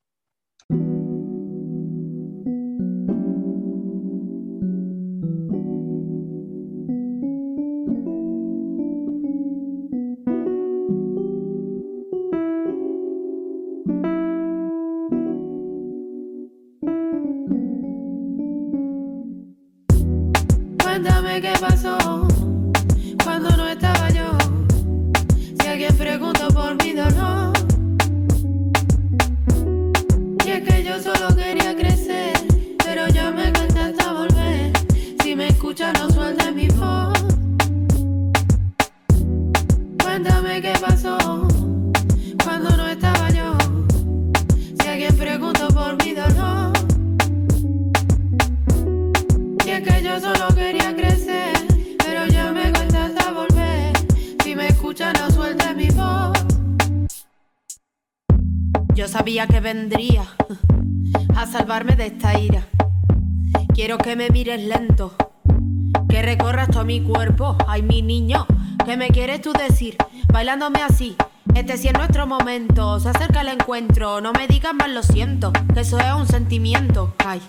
Así. Este sí es nuestro momento, se acerca el encuentro, no me digas más lo siento, que eso es un sentimiento. Ay,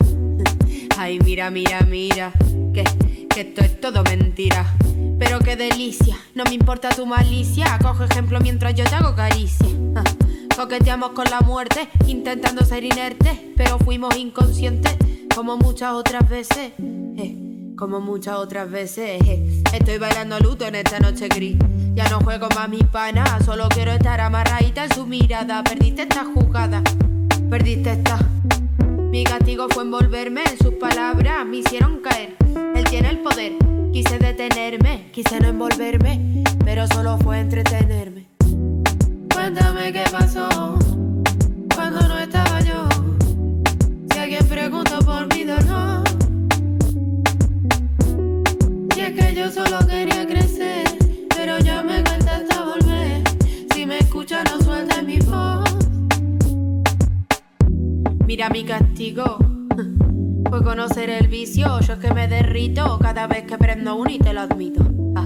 ay, mira, mira, mira, que, que esto es todo mentira. Pero qué delicia, no me importa tu malicia, coge ejemplo mientras yo te hago caricia. Coqueteamos con la muerte, intentando ser inerte, pero fuimos inconscientes como muchas otras veces. Eh, como muchas otras veces. Eh. Estoy bailando luto en esta noche gris. Ya no juego más mi pana, solo quiero estar amarradita en su mirada. Perdiste esta jugada, perdiste esta. Mi castigo fue envolverme en sus palabras, me hicieron caer. Él tiene el poder, quise detenerme, quise no envolverme, pero solo fue entretenerme. Cada vez que prendo uno y te lo admito. Ah,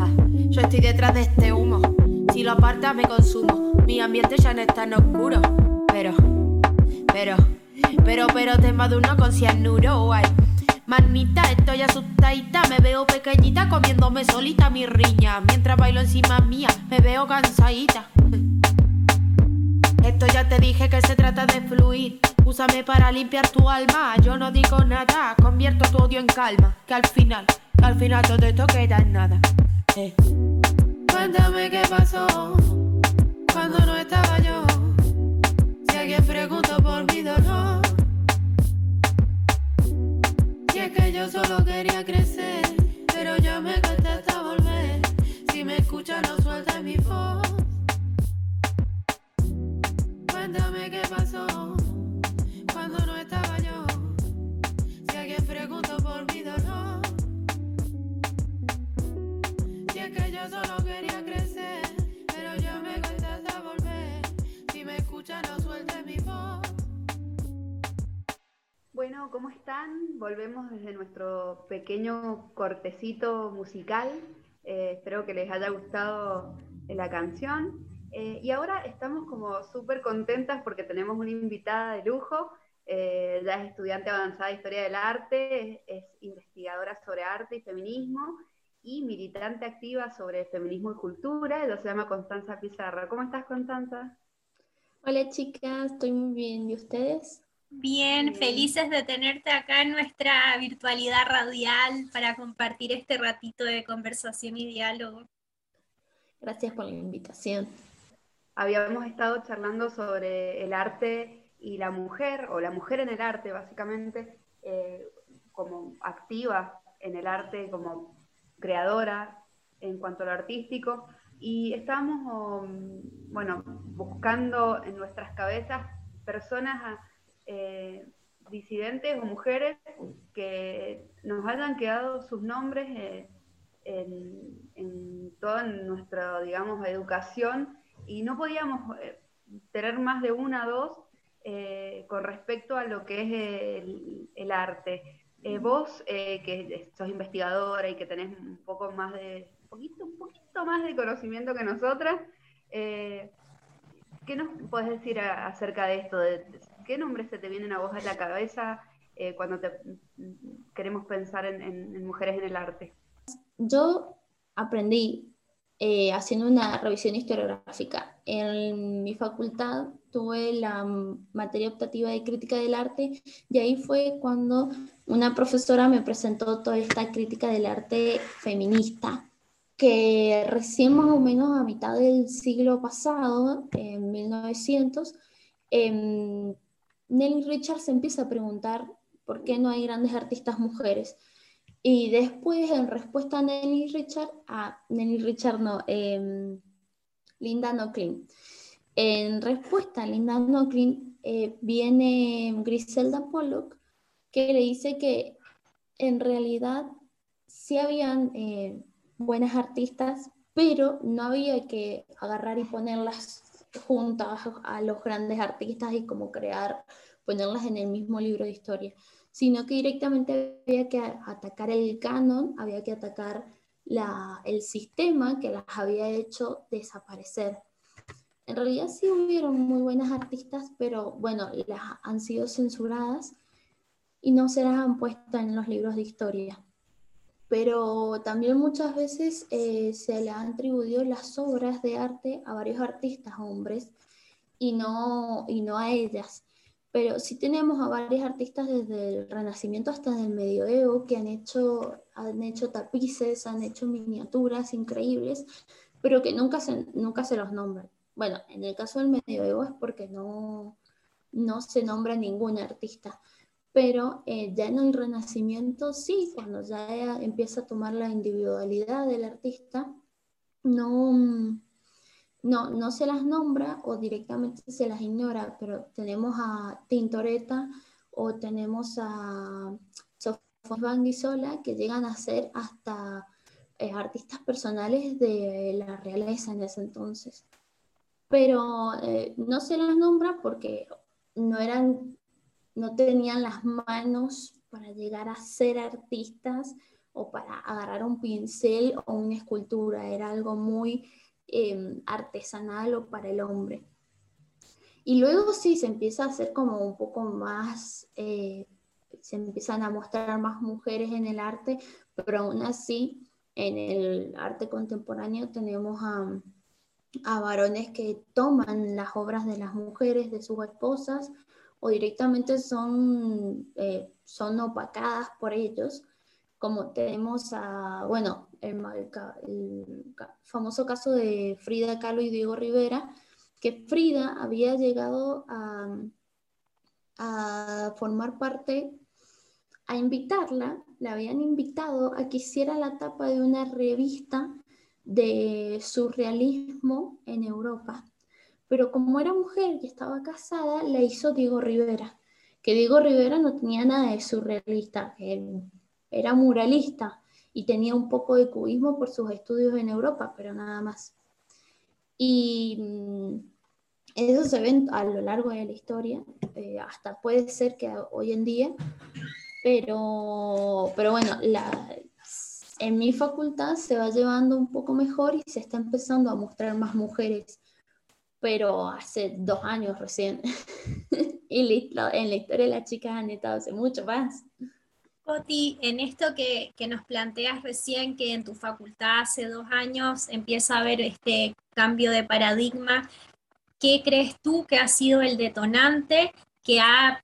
ah. Yo estoy detrás de este humo, si lo apartas me consumo. Mi ambiente ya no está en oscuro, pero, pero pero, pero te uno con cianuro, ay. Manita, estoy asustadita, me veo pequeñita comiéndome solita mi riña. Mientras bailo encima mía, me veo cansadita. Esto ya te dije que se trata de fluir. Úsame para limpiar tu alma. Yo no digo nada, convierto tu odio en calma. Que al final, que al final todo esto queda en nada. Eh. Cuéntame qué pasó cuando no estaba yo. Si alguien preguntó por mi dolor que yo solo quería crecer, pero ya me cansé hasta volver. Si me escucha, no suelta mi voz. Cuéntame qué pasó preguntó por mi dolor. Si es que yo solo quería crecer, pero ya me cuesta volver. Si me escucha, no suelte mi voz. Bueno, ¿cómo están? Volvemos desde nuestro pequeño cortecito musical. Eh, espero que les haya gustado la canción. Eh, y ahora estamos como súper contentas porque tenemos una invitada de lujo. Eh, ella es estudiante avanzada de Historia del Arte, es, investigadora sobre arte y feminismo y militante activa sobre feminismo y cultura. Ella se llama Constanza Pizarra. ¿Cómo estás, Constanza? Hola chicas, estoy muy bien. ¿Y ustedes? Bien, felices de tenerte acá en nuestra virtualidad radial para compartir este ratito de conversación y diálogo. Gracias por la invitación habíamos estado charlando sobre el arte y la mujer, o la mujer en el arte, básicamente, eh, como activa en el arte, como creadora en cuanto a lo artístico, y estábamos, um, bueno, buscando en nuestras cabezas personas eh, disidentes o mujeres que nos hayan quedado sus nombres eh, en, en toda nuestra, digamos, educación. Y no podíamos eh, tener más de una o dos eh, con respecto a lo que es el, arte. Eh, vos, que sos investigadora y que tenés un poco más de, un poquito más de conocimiento que nosotras, ¿qué nos podés decir acerca de esto? ¿Qué nombres se te vienen a vos a la cabeza cuando te, queremos pensar en mujeres en el arte? Yo aprendí eh, haciendo una revisión historiográfica. En mi facultad tuve la materia optativa de crítica del arte y ahí fue cuando una profesora me presentó toda esta crítica del arte feminista que recién más o menos a mitad del siglo pasado, en 1900, eh, Nelly Richards empieza a preguntar por qué no hay grandes artistas mujeres. Y después, en respuesta a Nelly Richard, a Nelly Richard no, eh, Linda Nocklin. En respuesta a Linda Nocklin eh, viene Griselda Pollock, que le dice que en realidad sí habían eh, buenas artistas, pero no había que agarrar y ponerlas juntas a los grandes artistas y como crear, ponerlas en el mismo libro de historia, sino que directamente había que atacar el canon, había que atacar el sistema que las había hecho desaparecer. En realidad sí hubieron muy buenas artistas, pero bueno, las han sido censuradas y no se las han puesto en los libros de historia. Pero también muchas veces eh, se le han atribuido las obras de arte a varios artistas hombres y no, y no a ellas pero sí tenemos a varios artistas desde el Renacimiento hasta el Medioevo que han hecho, han hecho tapices, han hecho miniaturas increíbles, pero que nunca se, nunca se los nombran. Bueno, en el caso del Medioevo es porque no, no se nombra ningún artista, pero eh, ya en el Renacimiento sí, cuando ya empieza a tomar la individualidad del artista, no no, no se las nombra o directamente se las ignora, pero tenemos a Tintoretta o tenemos a Sofía Banguisola que llegan a ser hasta eh, artistas personales de la realeza en ese entonces. Pero eh, no se las nombra porque no eran, no tenían las manos para llegar a ser artistas o para agarrar un pincel o una escultura. Era algo muy Em, artesanal o para el hombre. Y luego sí, se empieza a hacer como un poco más, eh, se empiezan a mostrar más mujeres en el arte, pero aún así en el arte contemporáneo tenemos a, a varones que toman las obras de las mujeres, de sus esposas, o directamente son, eh, son opacadas por ellos como tenemos a, bueno, el, famoso caso de Frida Kahlo y Diego Rivera, que Frida había llegado a, a formar parte, a invitarla, la habían invitado a que hiciera la tapa de una revista de surrealismo en Europa. pero como era mujer y estaba casada, la hizo Diego Rivera, que Diego Rivera no tenía nada de surrealista, era muralista y tenía un poco de cubismo por sus estudios en Europa, pero nada más. Y mm, eso se ve a lo largo de la historia, eh, hasta puede ser que hoy en día, pero, pero bueno, la, en mi facultad se va llevando un poco mejor y se está empezando a mostrar más mujeres, pero hace dos años recién. y en la historia de las chicas han estado hace mucho más. Coti, en esto que, que, nos planteas recién, que en tu facultad hace dos años empieza a haber este cambio de paradigma, ¿qué crees tú que ha sido el detonante que ha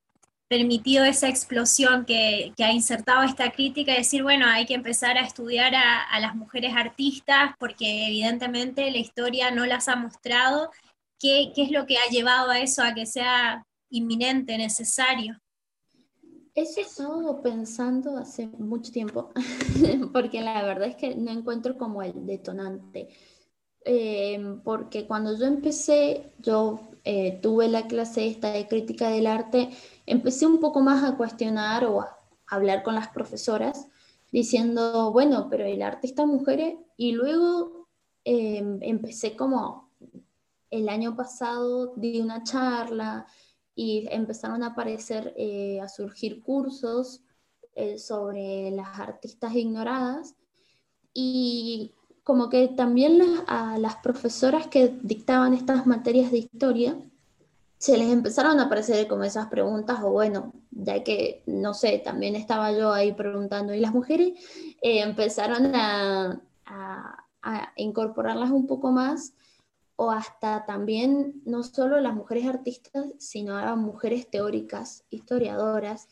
permitido esa explosión que, ha insertado esta crítica, decir, bueno, hay que empezar a estudiar a, las mujeres artistas porque evidentemente la historia no las ha mostrado. ¿Qué, es lo que ha llevado a eso, a que sea inminente, necesario? Eso he estado pensando hace mucho tiempo, porque la verdad es que no encuentro como el detonante. Eh, porque cuando yo empecé, yo eh, tuve la clase esta de crítica del arte, empecé un poco más a cuestionar o a hablar con las profesoras, diciendo, bueno, pero el artista mujeres, y luego em, empecé como el año pasado di una charla y empezaron a aparecer, eh, a surgir cursos eh, sobre las artistas ignoradas. Y como que también a las profesoras que dictaban estas materias de historia, se les empezaron a aparecer como esas preguntas, o bueno, ya que, no sé, también estaba yo ahí preguntando, y las mujeres eh, empezaron a, incorporarlas un poco más, o hasta también, no solo las mujeres artistas, sino a mujeres teóricas, historiadoras,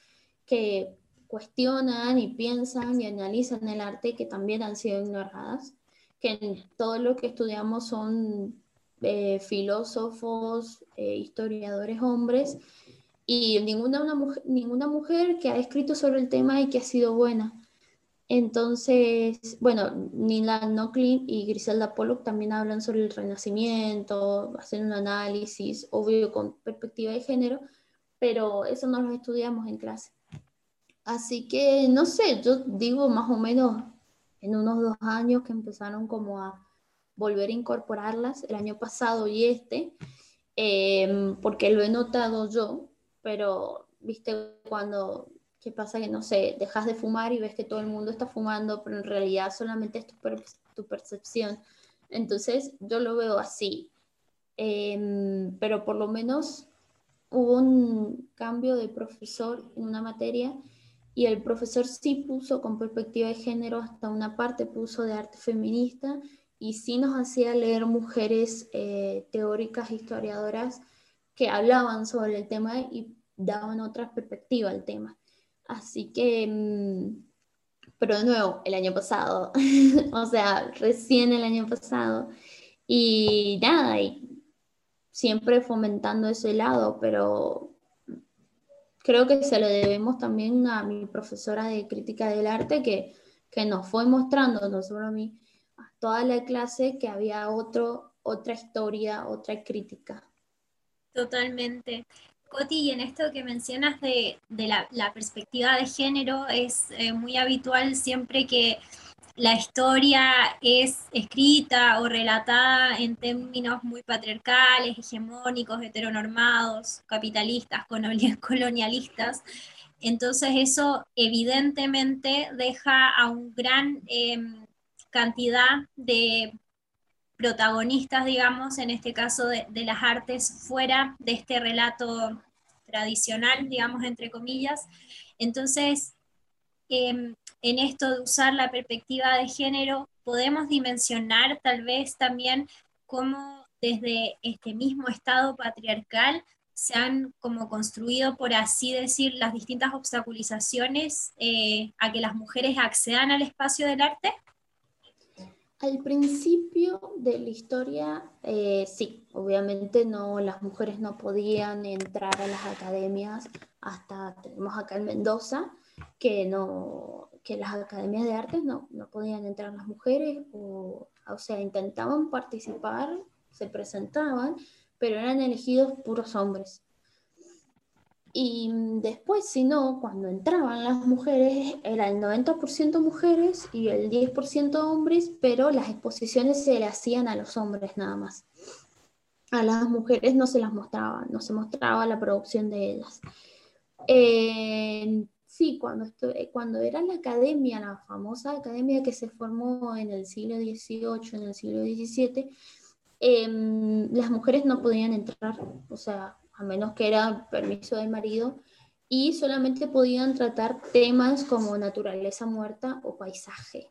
que cuestionan y piensan y analizan el arte que también han sido ignoradas que todo lo que estudiamos son eh, filósofos, eh, historiadores hombres, y ninguna, una mujer, ninguna mujer que ha escrito sobre el tema y que ha sido buena. Entonces, bueno, Nila Nochlin y Griselda Pollock también hablan sobre el renacimiento, hacen un análisis, obvio, con perspectiva de género, pero eso no lo estudiamos en clase. Así que, no sé, yo digo más o menos en unos dos años que empezaron como a volver a incorporarlas, el año pasado y este, em, porque lo he notado yo, pero viste cuando, ¿qué pasa? Que no sé, dejas de fumar y ves que todo el mundo está fumando, pero en realidad solamente es tu, tu percepción. Entonces yo lo veo así, em, pero por lo menos hubo un cambio de profesor en una materia y el profesor sí puso con perspectiva de género, hasta una parte puso de arte feminista y sí nos hacía leer mujeres eh, teóricas, historiadoras que hablaban sobre el tema y daban otra perspectiva al tema. Así que, mm, pero de nuevo, el año pasado, o sea, recién el año pasado, y nada, y siempre fomentando ese lado, pero creo que se lo debemos también a mi profesora de crítica del arte que, que nos fue mostrando, no solo a mí, toda la clase que había otro, otra historia, otra crítica. Totalmente. Coti, y en esto que mencionas de, de la, perspectiva de género, es eh, muy habitual siempre que la historia es escrita o relatada en términos muy patriarcales, hegemónicos, heteronormados, capitalistas, colonialistas. Entonces eso evidentemente deja a una gran em, cantidad de protagonistas, digamos, en este caso de, las artes, fuera de este relato tradicional, digamos, entre comillas. Entonces, eh, en esto de usar la perspectiva de género, podemos dimensionar tal vez también cómo desde este mismo estado patriarcal se han como construido, por así decir, las distintas obstaculizaciones eh, a que las mujeres accedan al espacio del arte? Al principio de la historia, eh, sí, obviamente no, las mujeres no podían entrar a las academias hasta, tenemos acá en Mendoza, que no, que las academias de artes no, no podían entrar las mujeres, o, o sea, intentaban participar, se presentaban, pero eran elegidos puros hombres. Y después, si no, cuando entraban las mujeres, era el 90% mujeres y el 10% hombres, pero las exposiciones se le hacían a los hombres nada más. A las mujeres no se las mostraba, no se mostraba la producción de ellas. Eh, sí, cuando, cuando era la academia, la famosa academia que se formó en el siglo XVIII, en el siglo XVII, em, las mujeres no podían entrar, o sea, a menos que era permiso del marido, y solamente podían tratar temas como naturaleza muerta o paisaje,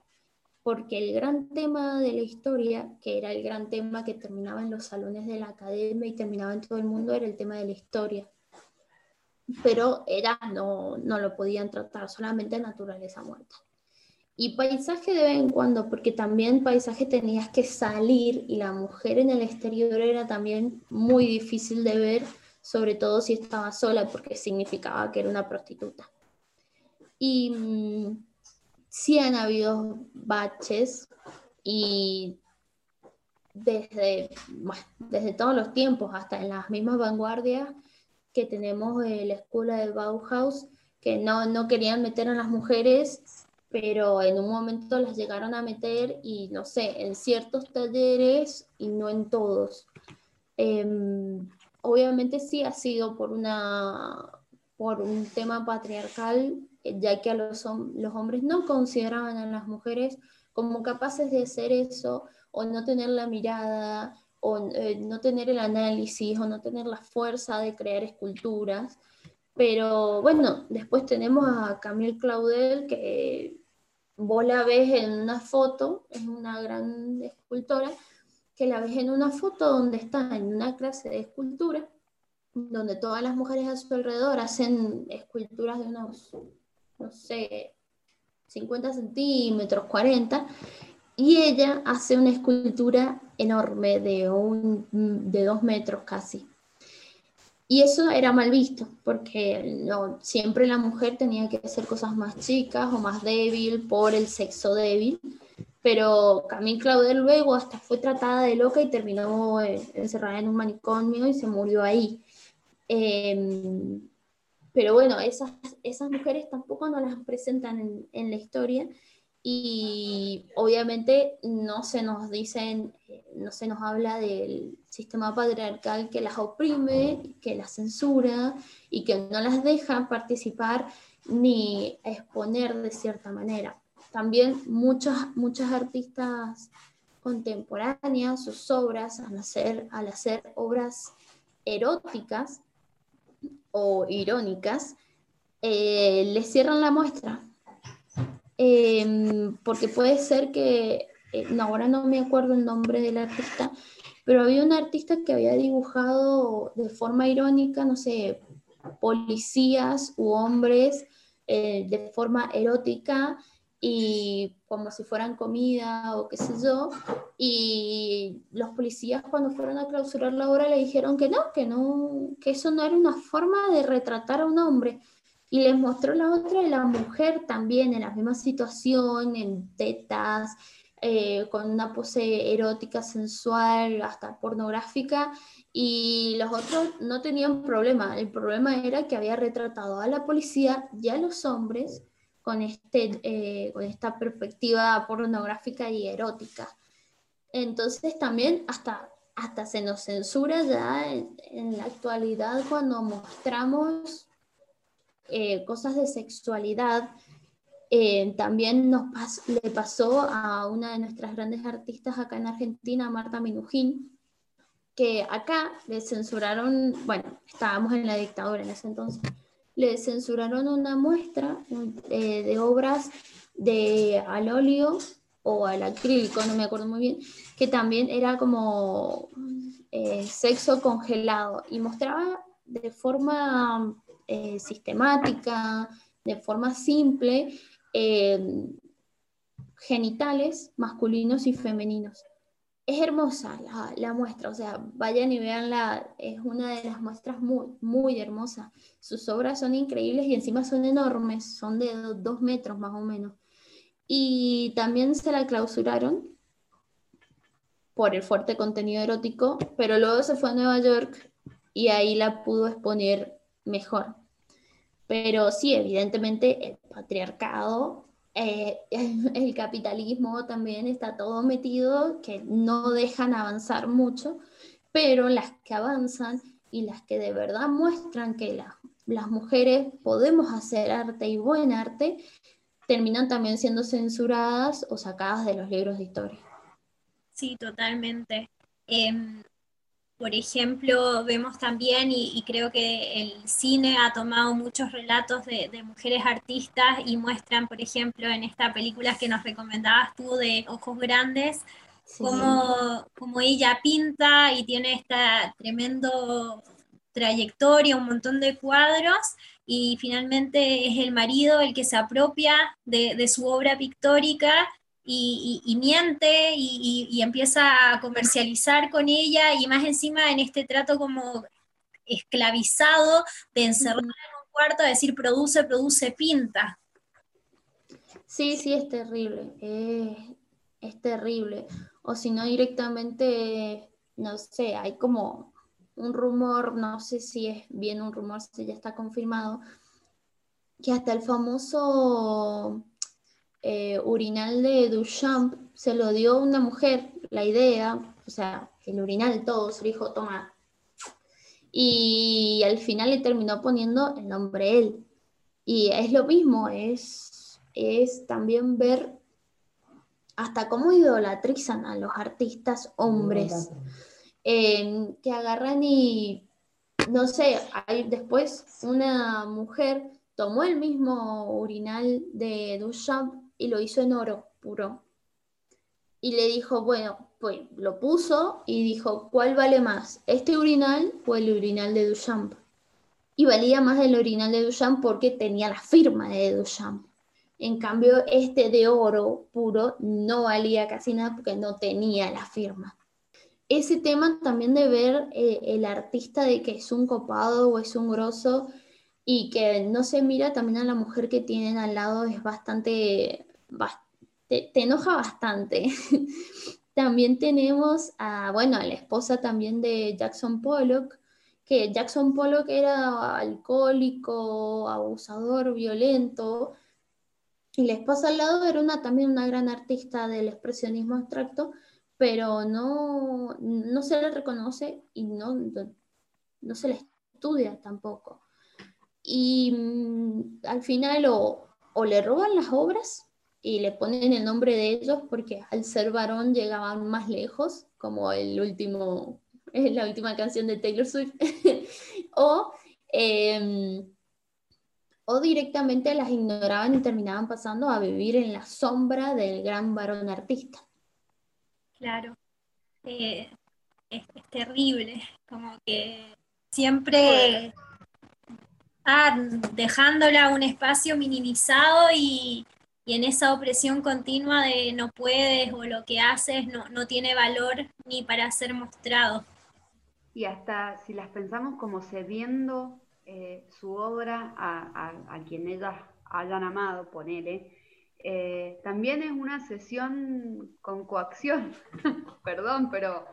porque el gran tema de la historia, que era el gran tema que terminaba en los salones de la academia y terminaba en todo el mundo, era el tema de la historia. Pero era, no, no lo podían tratar, solamente naturaleza muerta. Y paisaje de vez en cuando, porque también paisaje tenías que salir y la mujer en el exterior era también muy difícil de ver sobre todo si estaba sola, porque significaba que era una prostituta. Y mm, sí han habido baches y desde, desde todos los tiempos, hasta en las mismas vanguardias que tenemos en la escuela de Bauhaus, que no, no querían meter a las mujeres, pero en un momento las llegaron a meter y no sé, en ciertos talleres y no en todos. Em, obviamente sí ha sido por, una, por un tema patriarcal, eh, ya que a los, hombres no consideraban a las mujeres como capaces de hacer eso, o no tener la mirada, o eh, no tener el análisis, o no tener la fuerza de crear esculturas. Pero bueno, después tenemos a Camille Claudel, que vos la ves en una foto, es una gran escultora, que la ves en una foto donde está en una clase de escultura, donde todas las mujeres a su alrededor hacen esculturas de unos, no sé, 50 centímetros, 40, y ella hace una escultura enorme de, un, de dos metros casi. Y eso era mal visto, porque no, siempre la mujer tenía que hacer cosas más chicas o más débil por el sexo débil pero Camille Claudel luego hasta fue tratada de loca y terminó eh, encerrada en un manicomio y se murió ahí. Em, pero bueno, esas, esas mujeres tampoco nos las presentan en, en, la historia y obviamente no se nos dicen, eh, no se nos habla del sistema patriarcal que las oprime, que las censura y que no las deja participar ni exponer de cierta manera también muchas, muchas artistas contemporáneas, sus obras, al hacer, al hacer obras eróticas o irónicas, eh, le cierran la muestra. Em, porque puede ser que, eh, ahora no me acuerdo el nombre del artista, pero había un artista que había dibujado de forma irónica, no sé, policías u hombres eh, de forma erótica y como si fueran comida o qué sé yo, y los policías cuando fueron a clausurar la obra le dijeron que no, que no, que eso no era una forma de retratar a un hombre. Y les mostró la otra de la mujer también en la misma situación, en tetas, eh, con una pose erótica, sensual, hasta pornográfica, y los otros no tenían problema. El problema era que había retratado a la policía y a los hombres con, este, eh, con esta perspectiva pornográfica y erótica. Entonces también hasta, hasta se nos censura ya en, la actualidad cuando mostramos eh, cosas de sexualidad. Eh, también nos le pasó a una de nuestras grandes artistas acá en Argentina, Marta Minujín, que acá le censuraron, bueno, estábamos en la dictadura en ese entonces, le censuraron una muestra eh, de obras de al óleo o al acrílico, no me acuerdo muy bien, que también era como eh, sexo congelado y mostraba de forma eh, sistemática, de forma simple, genitales masculinos y femeninos es hermosa la, muestra, o sea, vayan y veanla, es una de las muestras muy, muy hermosas. Sus obras son increíbles y encima son enormes, son de dos metros más o menos. Y también se la clausuraron por el fuerte contenido erótico, pero luego se fue a Nueva York y ahí la pudo exponer mejor. Pero sí, evidentemente el patriarcado, eh, el capitalismo también está todo metido, que no dejan avanzar mucho, pero las que avanzan y las que de verdad muestran que las mujeres podemos hacer arte y buen arte, terminan también siendo censuradas o sacadas de los libros de historia. Sí, totalmente. Em, por ejemplo, vemos también, y, creo que el cine ha tomado muchos relatos de, mujeres artistas y muestran, por ejemplo, en esta película que nos recomendabas tú de Ojos Grandes, cómo, ella pinta y tiene esta tremendo trayectoria, un montón de cuadros, y finalmente es el marido el que se apropia de, de su obra pictórica y, miente y, empieza a comercializar con ella y más encima en este trato como esclavizado de encerrar en un cuarto a decir produce, produce, pinta. Sí, sí, es terrible, es, terrible. O si no directamente, no sé, hay como un rumor, no sé si es bien un rumor, si ya está confirmado, que hasta el famoso eh, urinal de Duchamp se lo dio una mujer, la idea, o sea, el urinal todo, su hijo toma. Y al final le terminó poniendo el nombre él. Y es lo mismo, es, es también ver hasta cómo idolatrizan a los artistas hombres, que agarran y, no sé, hay, después una mujer tomó el mismo urinal de Duchamp y lo hizo en oro puro. Y le dijo, bueno, pues lo puso y dijo, ¿cuál vale más? ¿Este urinal o el urinal de Duchamp? Y valía más el urinal de Duchamp porque tenía la firma de Duchamp. En cambio, este de oro puro no valía casi nada porque no tenía la firma. Ese tema también de ver eh, el artista de que es un copado o es un grosso y que no se mira también a la mujer que tienen al lado es bastante, te, enoja bastante. también tenemos a, bueno, a la esposa también de Jackson Pollock, que Jackson Pollock era alcohólico, abusador, violento, y la esposa al lado era una, también una gran artista del expresionismo abstracto, pero no, no se le reconoce y no, no se le estudia tampoco y mm, al final o, le roban las obras y le ponen el nombre de ellos porque al ser varón llegaban más lejos, como el último, la última canción de Taylor Swift, o, em, o directamente las ignoraban y terminaban pasando a vivir en la sombra del gran varón artista. Claro, eh, es, es, terrible, como que siempre ah, dejándola un espacio minimizado y, en esa opresión continua de no puedes o lo que haces no, no tiene valor ni para ser mostrado. Y hasta si las pensamos como cediendo eh, su obra a, a, quien ellas hayan amado, ponele, eh, también es una sesión con coacción, perdón, pero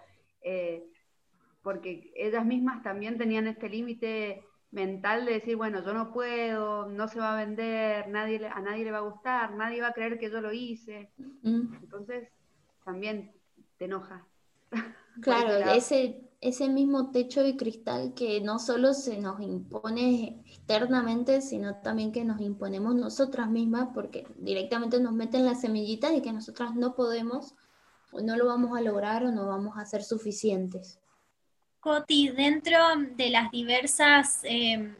eh, porque ellas mismas también tenían este límite mental de decir, bueno, yo no puedo, no se va a vender, nadie, a nadie le va a gustar, nadie va a creer que yo lo hice. Mm. Entonces, también te enoja. Claro, ese, ese mismo techo de cristal que no solo se nos impone externamente, sino también que nos imponemos nosotras mismas, porque directamente nos meten la semillita de que nosotras no podemos, o no lo vamos a lograr, o no vamos a ser suficientes. Coti, dentro de las diversas em,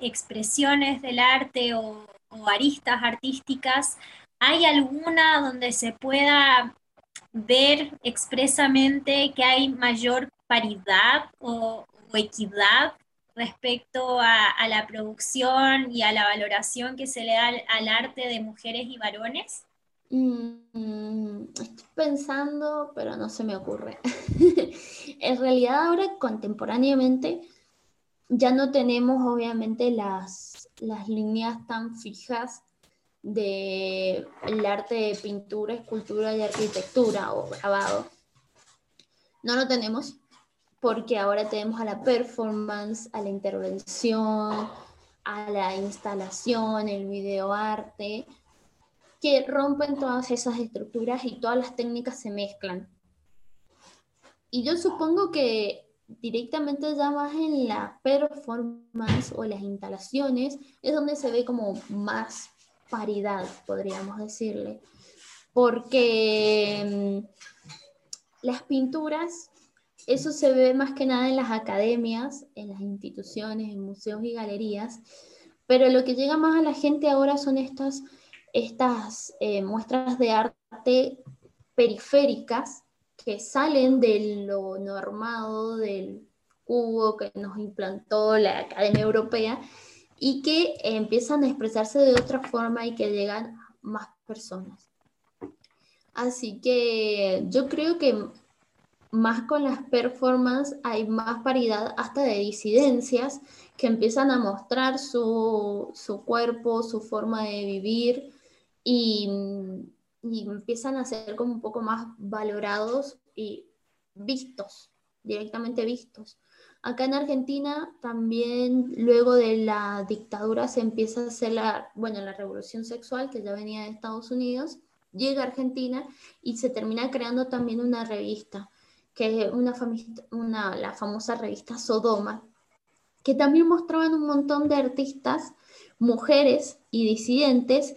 expresiones del arte o, aristas artísticas, ¿hay alguna donde se pueda ver expresamente que hay mayor paridad o, equidad respecto a, la producción y a la valoración que se le da al arte de mujeres y varones? Mm, estoy pensando, pero no se me ocurre. en realidad ahora contemporáneamente ya no tenemos obviamente las, las líneas tan fijas del arte de pintura, escultura y arquitectura o grabado. No lo tenemos porque ahora tenemos a la performance, a la intervención, a la instalación, el videoarte, que rompen todas esas estructuras y todas las técnicas se mezclan. Y yo supongo que directamente ya más en la performance o las instalaciones es donde se ve como más paridad, podríamos decirle. Porque mm, las pinturas, eso se ve más que nada en las academias, en las instituciones, en museos y galerías, pero lo que llega más a la gente ahora son estas, estas eh, muestras de arte periféricas que salen de lo normado, del cubo que nos implantó la Academia Europea y que empiezan a expresarse de otra forma y que llegan más personas. Así que yo creo que más con las performances hay más paridad hasta de disidencias que empiezan a mostrar su, su cuerpo, su forma de vivir y, y empiezan a ser como un poco más valorados y vistos, directamente vistos. Acá en Argentina también luego de la dictadura se empieza a hacer la, bueno, la revolución sexual que ya venía de Estados Unidos, llega a Argentina y se termina creando también una revista, que es una, una la famosa revista Sodoma, que también mostraban un montón de artistas, mujeres y disidentes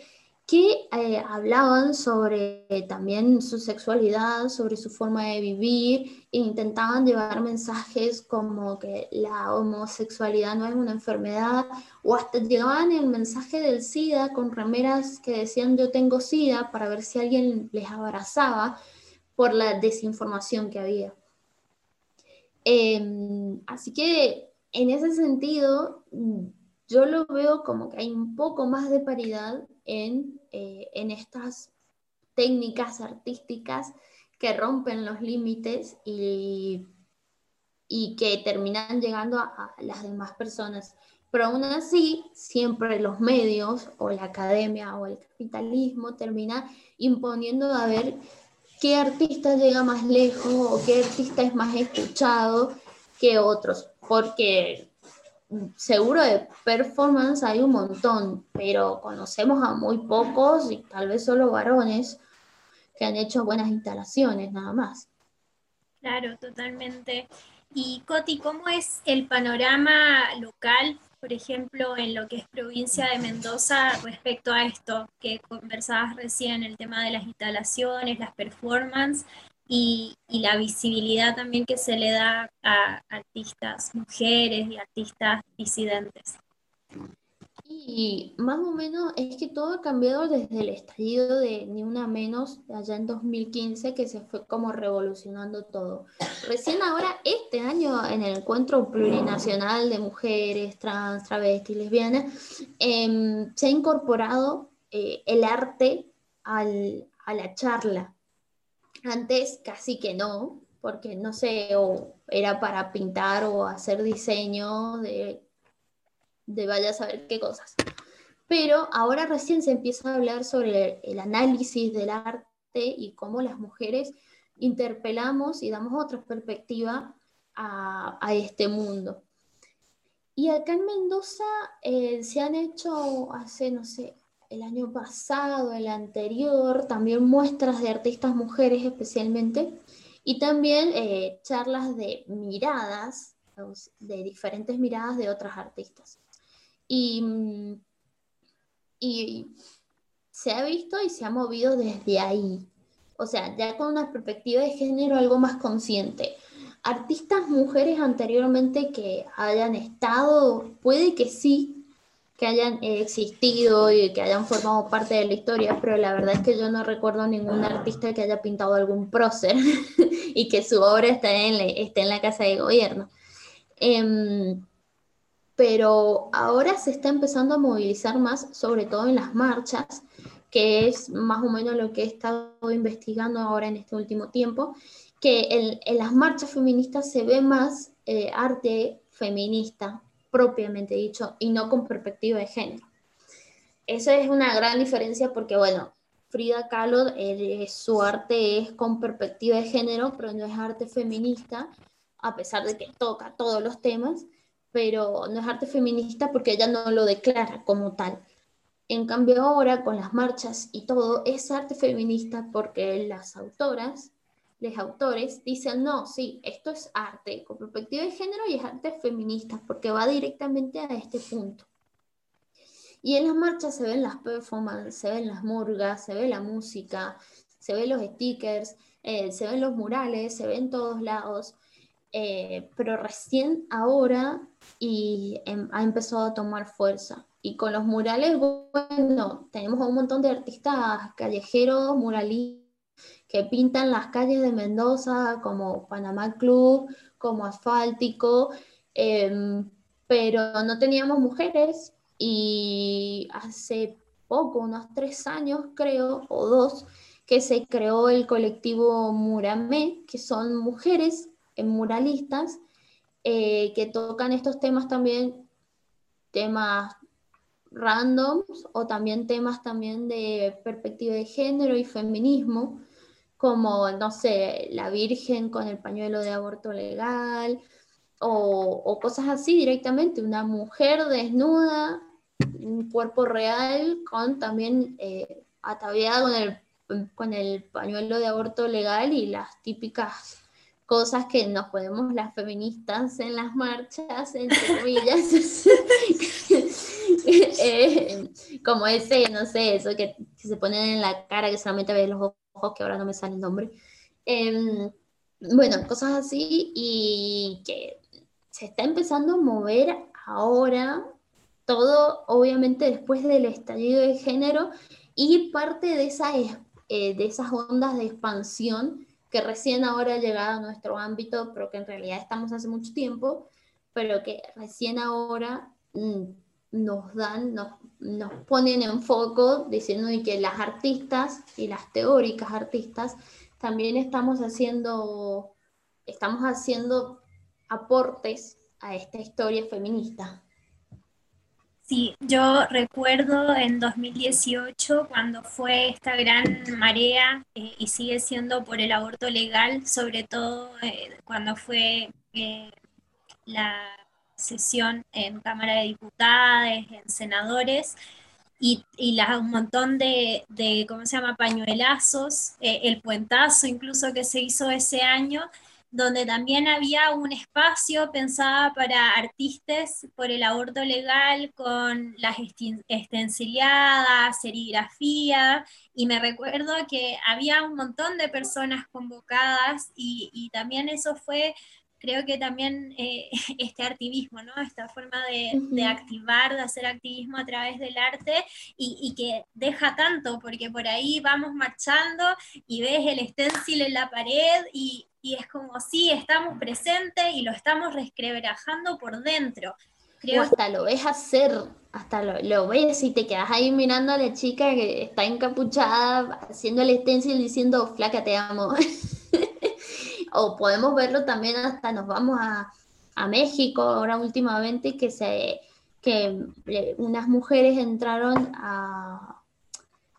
que eh, hablaban sobre también su sexualidad, sobre su forma de vivir, e intentaban llevar mensajes como que la homosexualidad no es una enfermedad, o hasta llevaban el mensaje del SIDA con remeras que decían yo tengo SIDA para ver si alguien les abrazaba por la desinformación que había. Em, así que en ese sentido, yo lo veo como que hay un poco más de paridad en, eh, en estas técnicas artísticas que rompen los límites y, y que terminan llegando a, las demás personas. Pero aún así, siempre los medios o la academia o el capitalismo termina imponiendo a ver qué artista llega más lejos o qué artista es más escuchado que otros, porque seguro de performance hay un montón, pero conocemos a muy pocos y tal vez solo varones que han hecho buenas instalaciones, nada más. Claro, totalmente. Y Coti, ¿cómo es el panorama local, por ejemplo, en lo que es provincia de Mendoza respecto a esto que conversabas recién, el tema de las instalaciones, las performances y, la visibilidad también que se le da a artistas mujeres y artistas disidentes. Y más o menos es que todo ha cambiado desde el estallido de Ni Una Menos, allá en 2015, que se fue como revolucionando todo. Recién ahora, este año, en el encuentro plurinacional de mujeres, trans, travestis, lesbianas, em, se ha incorporado eh, el arte al, a la charla. Antes casi que no, porque no sé, o era para pintar o hacer diseño de, de vaya a saber qué cosas. Pero ahora recién se empieza a hablar sobre el análisis del arte y cómo las mujeres interpelamos y damos otra perspectiva a, este mundo. Y acá en Mendoza eh, se han hecho hace, no sé, el año pasado, el anterior, también muestras de artistas mujeres especialmente, y también eh, charlas de miradas, de diferentes miradas de otras artistas. Y, y se ha visto y se ha movido desde ahí, o sea, ya con una perspectiva de género algo más consciente. Artistas mujeres anteriormente que hayan estado, puede que sí, que hayan existido y que hayan formado parte de la historia, pero la verdad es que yo no recuerdo ningún artista que haya pintado algún prócer y que su obra esté en, la, esté en la casa de gobierno. Em, pero ahora se está empezando a movilizar más, sobre todo en las marchas, que es más o menos lo que he estado investigando ahora en este último tiempo, que en, las marchas feministas se ve más eh, arte feminista, propiamente dicho y no con perspectiva de género. Esa es una gran diferencia porque, bueno, Frida Kahlo, su arte es con perspectiva de género, pero no es arte feminista, a pesar de que toca todos los temas, pero no es arte feminista porque ella no lo declara como tal. En cambio ahora con las marchas y todo es arte feminista porque las autoras, los autores dicen, no, sí, esto es arte con perspectiva de género y es arte feminista porque va directamente a este punto. Y en las marchas se ven las performances, se ven las murgas, se ve la música, se ven los stickers, eh, se ven los murales, se ven todos lados. Eh, pero recién ahora y em, ha empezado a tomar fuerza. Y con los murales, bueno, tenemos un montón de artistas callejeros, muralistas, que pintan las calles de Mendoza, como Panamá Club, como Asfáltico, em, pero no teníamos mujeres y hace poco, unos tres años creo, o dos, que se creó el colectivo Muramé, que son mujeres muralistas eh, que tocan estos temas también, temas randoms o también temas también de perspectiva de género y feminismo, como, no sé, la Virgen con el pañuelo de aborto legal, o, cosas así directamente, una mujer desnuda, un cuerpo real con también eh, ataviada con el, con el pañuelo de aborto legal y las típicas cosas que nos podemos las feministas en las marchas, entre comillas, eh, como ese, no sé, eso que, se ponen en la cara, que solamente ves los ojos, que ahora no me sale el nombre. Em, bueno, cosas así y que se está empezando a mover ahora, todo obviamente después del estallido de género y parte de, esa, eh, de esas ondas de expansión que recién ahora ha llegado a nuestro ámbito, pero que en realidad estamos hace mucho tiempo, pero que recién ahora mm, nos dan, nos, nos ponen en foco diciendo que las artistas y las teóricas artistas también estamos haciendo, estamos haciendo aportes a esta historia feminista. Sí, yo recuerdo en 2018 cuando fue esta gran marea eh, y sigue siendo por el aborto legal, sobre todo eh, cuando fue eh, la sesión en Cámara de Diputados, en senadores, y, y un montón de, de, ¿cómo se llama?, pañuelazos, el puentazo incluso que se hizo ese año, donde también había un espacio pensado para artistas por el aborto legal con las estenciladas, serigrafía, y me recuerdo que había un montón de personas convocadas y, y también eso fue creo que también eh, este activismo, ¿no? Esta forma de, activar, de hacer activismo a través del arte y, que deja tanto, porque por ahí vamos marchando y ves el stencil en la pared y, es como, sí, estamos presentes y lo estamos resquebrajando por dentro. Creo hasta lo ves hacer, hasta lo, lo, ves y te quedas ahí mirando a la chica que está encapuchada, haciendo el stencil diciendo, flaca, te amo. o podemos verlo también hasta nos vamos a, México ahora últimamente que se que eh, unas mujeres entraron a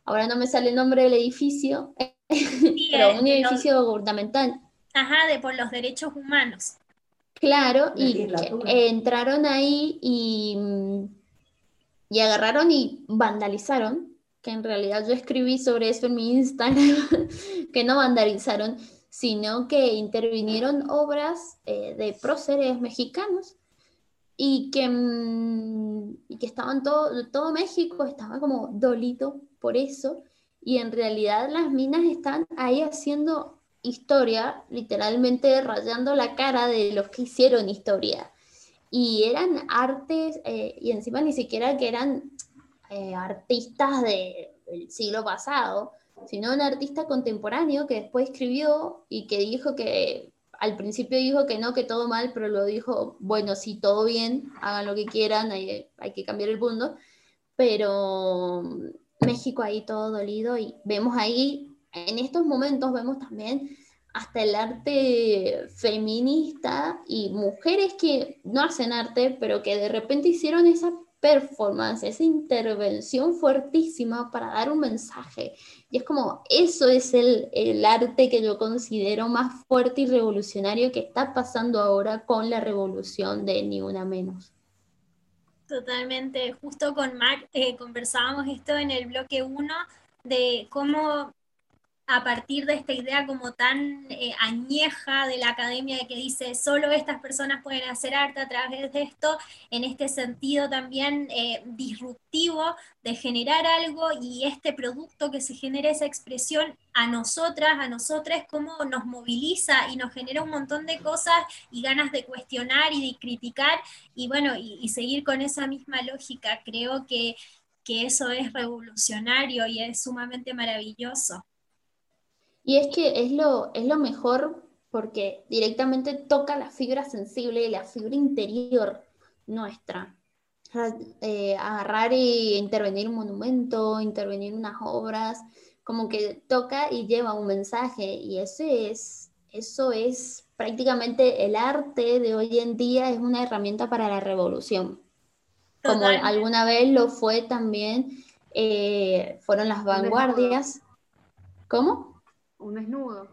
ahora no me sale el nombre del edificio pero un edificio gubernamental. Ajá de por los derechos humanos. Claro y entraron ahí y y agarraron y vandalizaron que en realidad yo escribí sobre eso en mi Instagram que no vandalizaron sino que intervinieron obras eh, de próceres mexicanos y que, mm, y que estaban todo, todo México estaba como dolito por eso y en realidad las minas están ahí haciendo historia, literalmente rayando la cara de los que hicieron historia. Y eran artes, eh, y encima ni siquiera que eran eh, artistas del siglo pasado, sino un artista contemporáneo que después escribió y que dijo que al principio dijo que no, que todo mal, pero lo dijo, bueno, sí, todo bien, hagan lo que quieran, hay, hay que cambiar el mundo, pero México ahí todo dolido y vemos ahí, en estos momentos vemos también hasta el arte feminista y mujeres que no hacen arte, pero que de repente hicieron esa performance, esa intervención fuertísima para dar un mensaje. Y es como, eso es el, el, arte que yo considero más fuerte y revolucionario que está pasando ahora con la revolución de Ni Una Menos. Totalmente, justo con Mac eh, conversábamos esto en el bloque 1 de cómo a partir de esta idea como tan eh, añeja de la academia de que dice solo estas personas pueden hacer arte a través de esto, en este sentido también eh, disruptivo de generar algo y este producto que se genera esa expresión a nosotras, a nosotras, cómo nos moviliza y nos genera un montón de cosas y ganas de cuestionar y de criticar y bueno, y, seguir con esa misma lógica. Creo que, que eso es revolucionario y es sumamente maravilloso. Y es que es lo, es lo mejor porque directamente toca la fibra sensible, la fibra interior nuestra. Eh, agarrar e intervenir un monumento, intervenir unas obras, como que toca y lleva un mensaje. Y eso es, eso es prácticamente el arte de hoy en día, es una herramienta para la revolución. Como alguna vez lo fue también, eh, fueron las vanguardias. ¿Cómo? Un desnudo.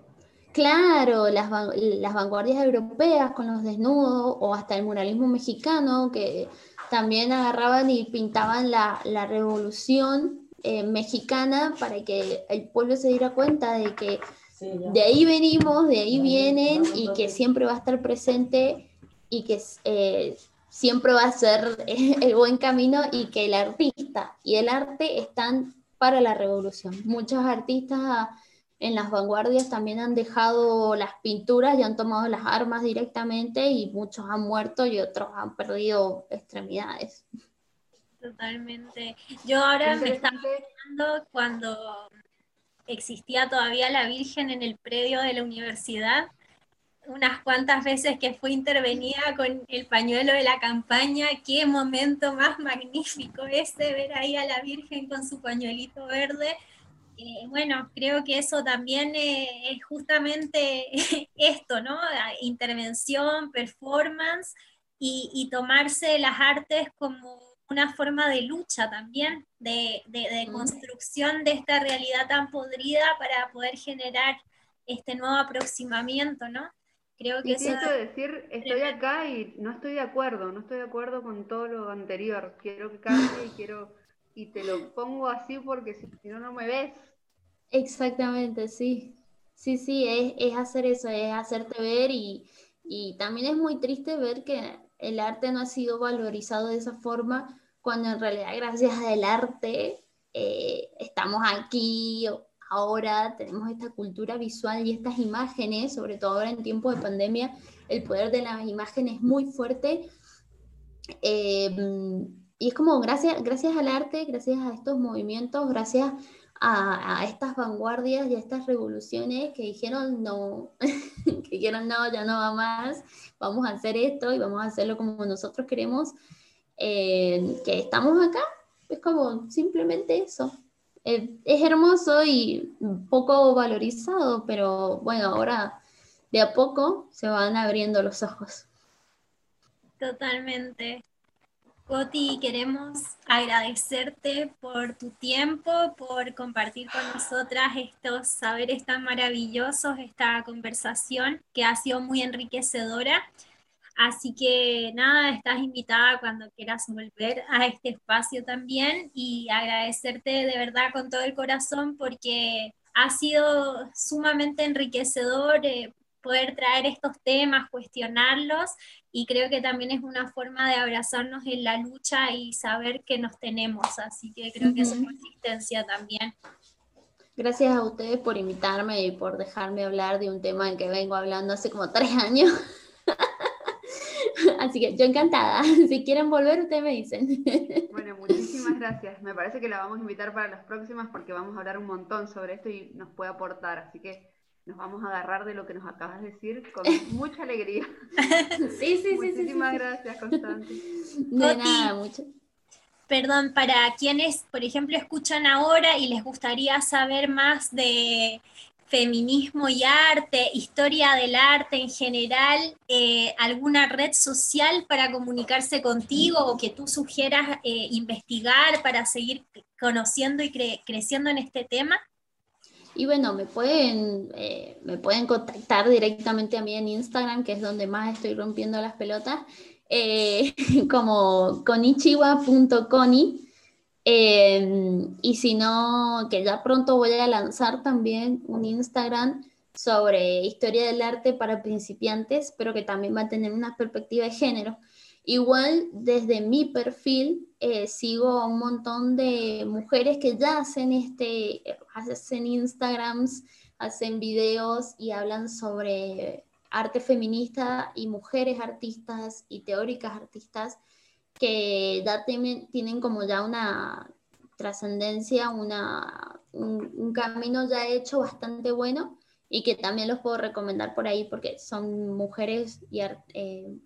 Claro, las, las, vanguardias europeas con los desnudos o hasta el muralismo mexicano que también agarraban y pintaban la, la revolución eh, mexicana para que el pueblo se diera cuenta de que de ahí venimos, de ahí vienen y que siempre va a estar presente y que eh, siempre va a ser el buen camino y que el artista y el arte están para la revolución. Muchos artistas en las vanguardias también han dejado las pinturas y han tomado las armas directamente y muchos han muerto y otros han perdido extremidades. Totalmente. Yo ahora me estaba pensando cuando existía todavía la Virgen en el predio de la universidad, unas cuantas veces que fue intervenida con el pañuelo de la campaña, qué momento más magnífico ese, ver ahí a la Virgen con su pañuelito verde eh, bueno, creo que eso también eh, es justamente esto, ¿no? Intervención, performance y, tomarse las artes como una forma de lucha también, de, construcción de esta realidad tan podrida para poder generar este nuevo aproximamiento, ¿no? Creo que eso... decir, estoy acá y no estoy de acuerdo, no estoy de acuerdo con todo lo anterior, quiero que cambie y quiero y te lo pongo así porque si no, no me ves. Exactamente, sí. Sí, sí, es, es hacer eso, es hacerte ver y, y, también es muy triste ver que el arte no ha sido valorizado de esa forma cuando en realidad gracias al arte eh, estamos aquí ahora, tenemos esta cultura visual y estas imágenes, sobre todo ahora en tiempos de pandemia, el poder de las imágenes es muy fuerte. Eh, y es como gracias, gracias al arte, gracias a estos movimientos, gracias a, estas vanguardias y a estas revoluciones que dijeron no, que dijeron no, ya no va más, vamos a hacer esto y vamos a hacerlo como nosotros queremos, eh, que estamos acá, es como simplemente eso. Eh, es hermoso y poco valorizado, pero bueno, ahora de a poco se van abriendo los ojos. Totalmente. Coti, queremos agradecerte por tu tiempo, por compartir con nosotras estos saberes tan maravillosos, esta conversación que ha sido muy enriquecedora. Así que nada, estás invitada cuando quieras volver a este espacio también y agradecerte de verdad con todo el corazón porque ha sido sumamente enriquecedor eh, poder traer estos temas, cuestionarlos y creo que también es una forma de abrazarnos en la lucha y saber que nos tenemos, así que creo que es una consistencia también. Gracias a ustedes por invitarme y por dejarme hablar de un tema en que vengo hablando hace como tres años. Así que yo encantada. Si quieren volver, ustedes me dicen. Bueno, muchísimas gracias. Me parece que la vamos a invitar para las próximas porque vamos a hablar un montón sobre esto y nos puede aportar. Así que nos vamos a agarrar de lo que nos acabas de decir con mucha alegría. sí, sí, sí. Muchísimas gracias, Constante. De nada, mucho. Perdón, para quienes, por ejemplo, escuchan ahora y les gustaría saber más de feminismo y arte, historia del arte en general, eh, alguna red social para comunicarse contigo o que tú sugieras eh, investigar para seguir conociendo y creciendo en este tema? Y bueno, me pueden, eh, me pueden contactar directamente a mí en Instagram, que es donde más estoy rompiendo las pelotas, como conichiwa.coni Em, y si no, que ya pronto voy a lanzar también un Instagram sobre historia del arte para principiantes, pero que también va a tener una perspectiva de género. Igual desde mi perfil eh, sigo a un montón de mujeres que ya hacen este, hacen Instagrams, hacen videos y hablan sobre arte feminista y mujeres artistas y teóricas artistas que ya tienen, tienen como ya una trascendencia, una, un, camino ya hecho bastante bueno y que también los puedo recomendar por ahí porque son mujeres y eh,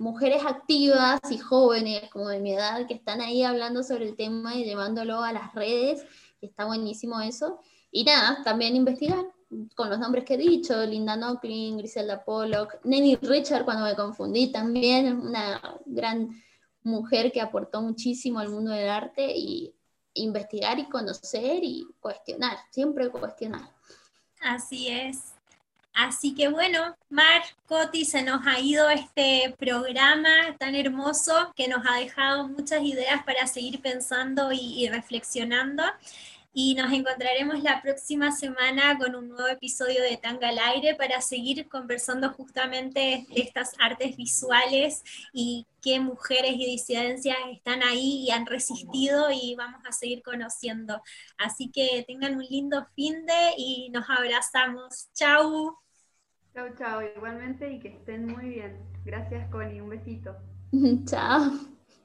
mujeres activas y jóvenes como de mi edad que están ahí hablando sobre el tema y llevándolo a las redes, y está buenísimo eso. Y nada, también investigar con los nombres que he dicho, Linda Nocklin, Griselda Pollock, Nenny Richard cuando me confundí también, una gran mujer que aportó muchísimo al mundo del arte y investigar y conocer y cuestionar, siempre cuestionar. Así es. Así que bueno, Mar, Coti, se nos ha ido este programa tan hermoso que nos ha dejado muchas ideas para seguir pensando y, y reflexionando y nos encontraremos la próxima semana con un nuevo episodio de Tanga al Aire para seguir conversando justamente de estas artes visuales y qué mujeres y disidencias están ahí y han resistido y vamos a seguir conociendo. Así que tengan un lindo fin de y nos abrazamos. Chau. Chau, chau, igualmente y que estén muy bien. Gracias, Connie. Un besito. Chao.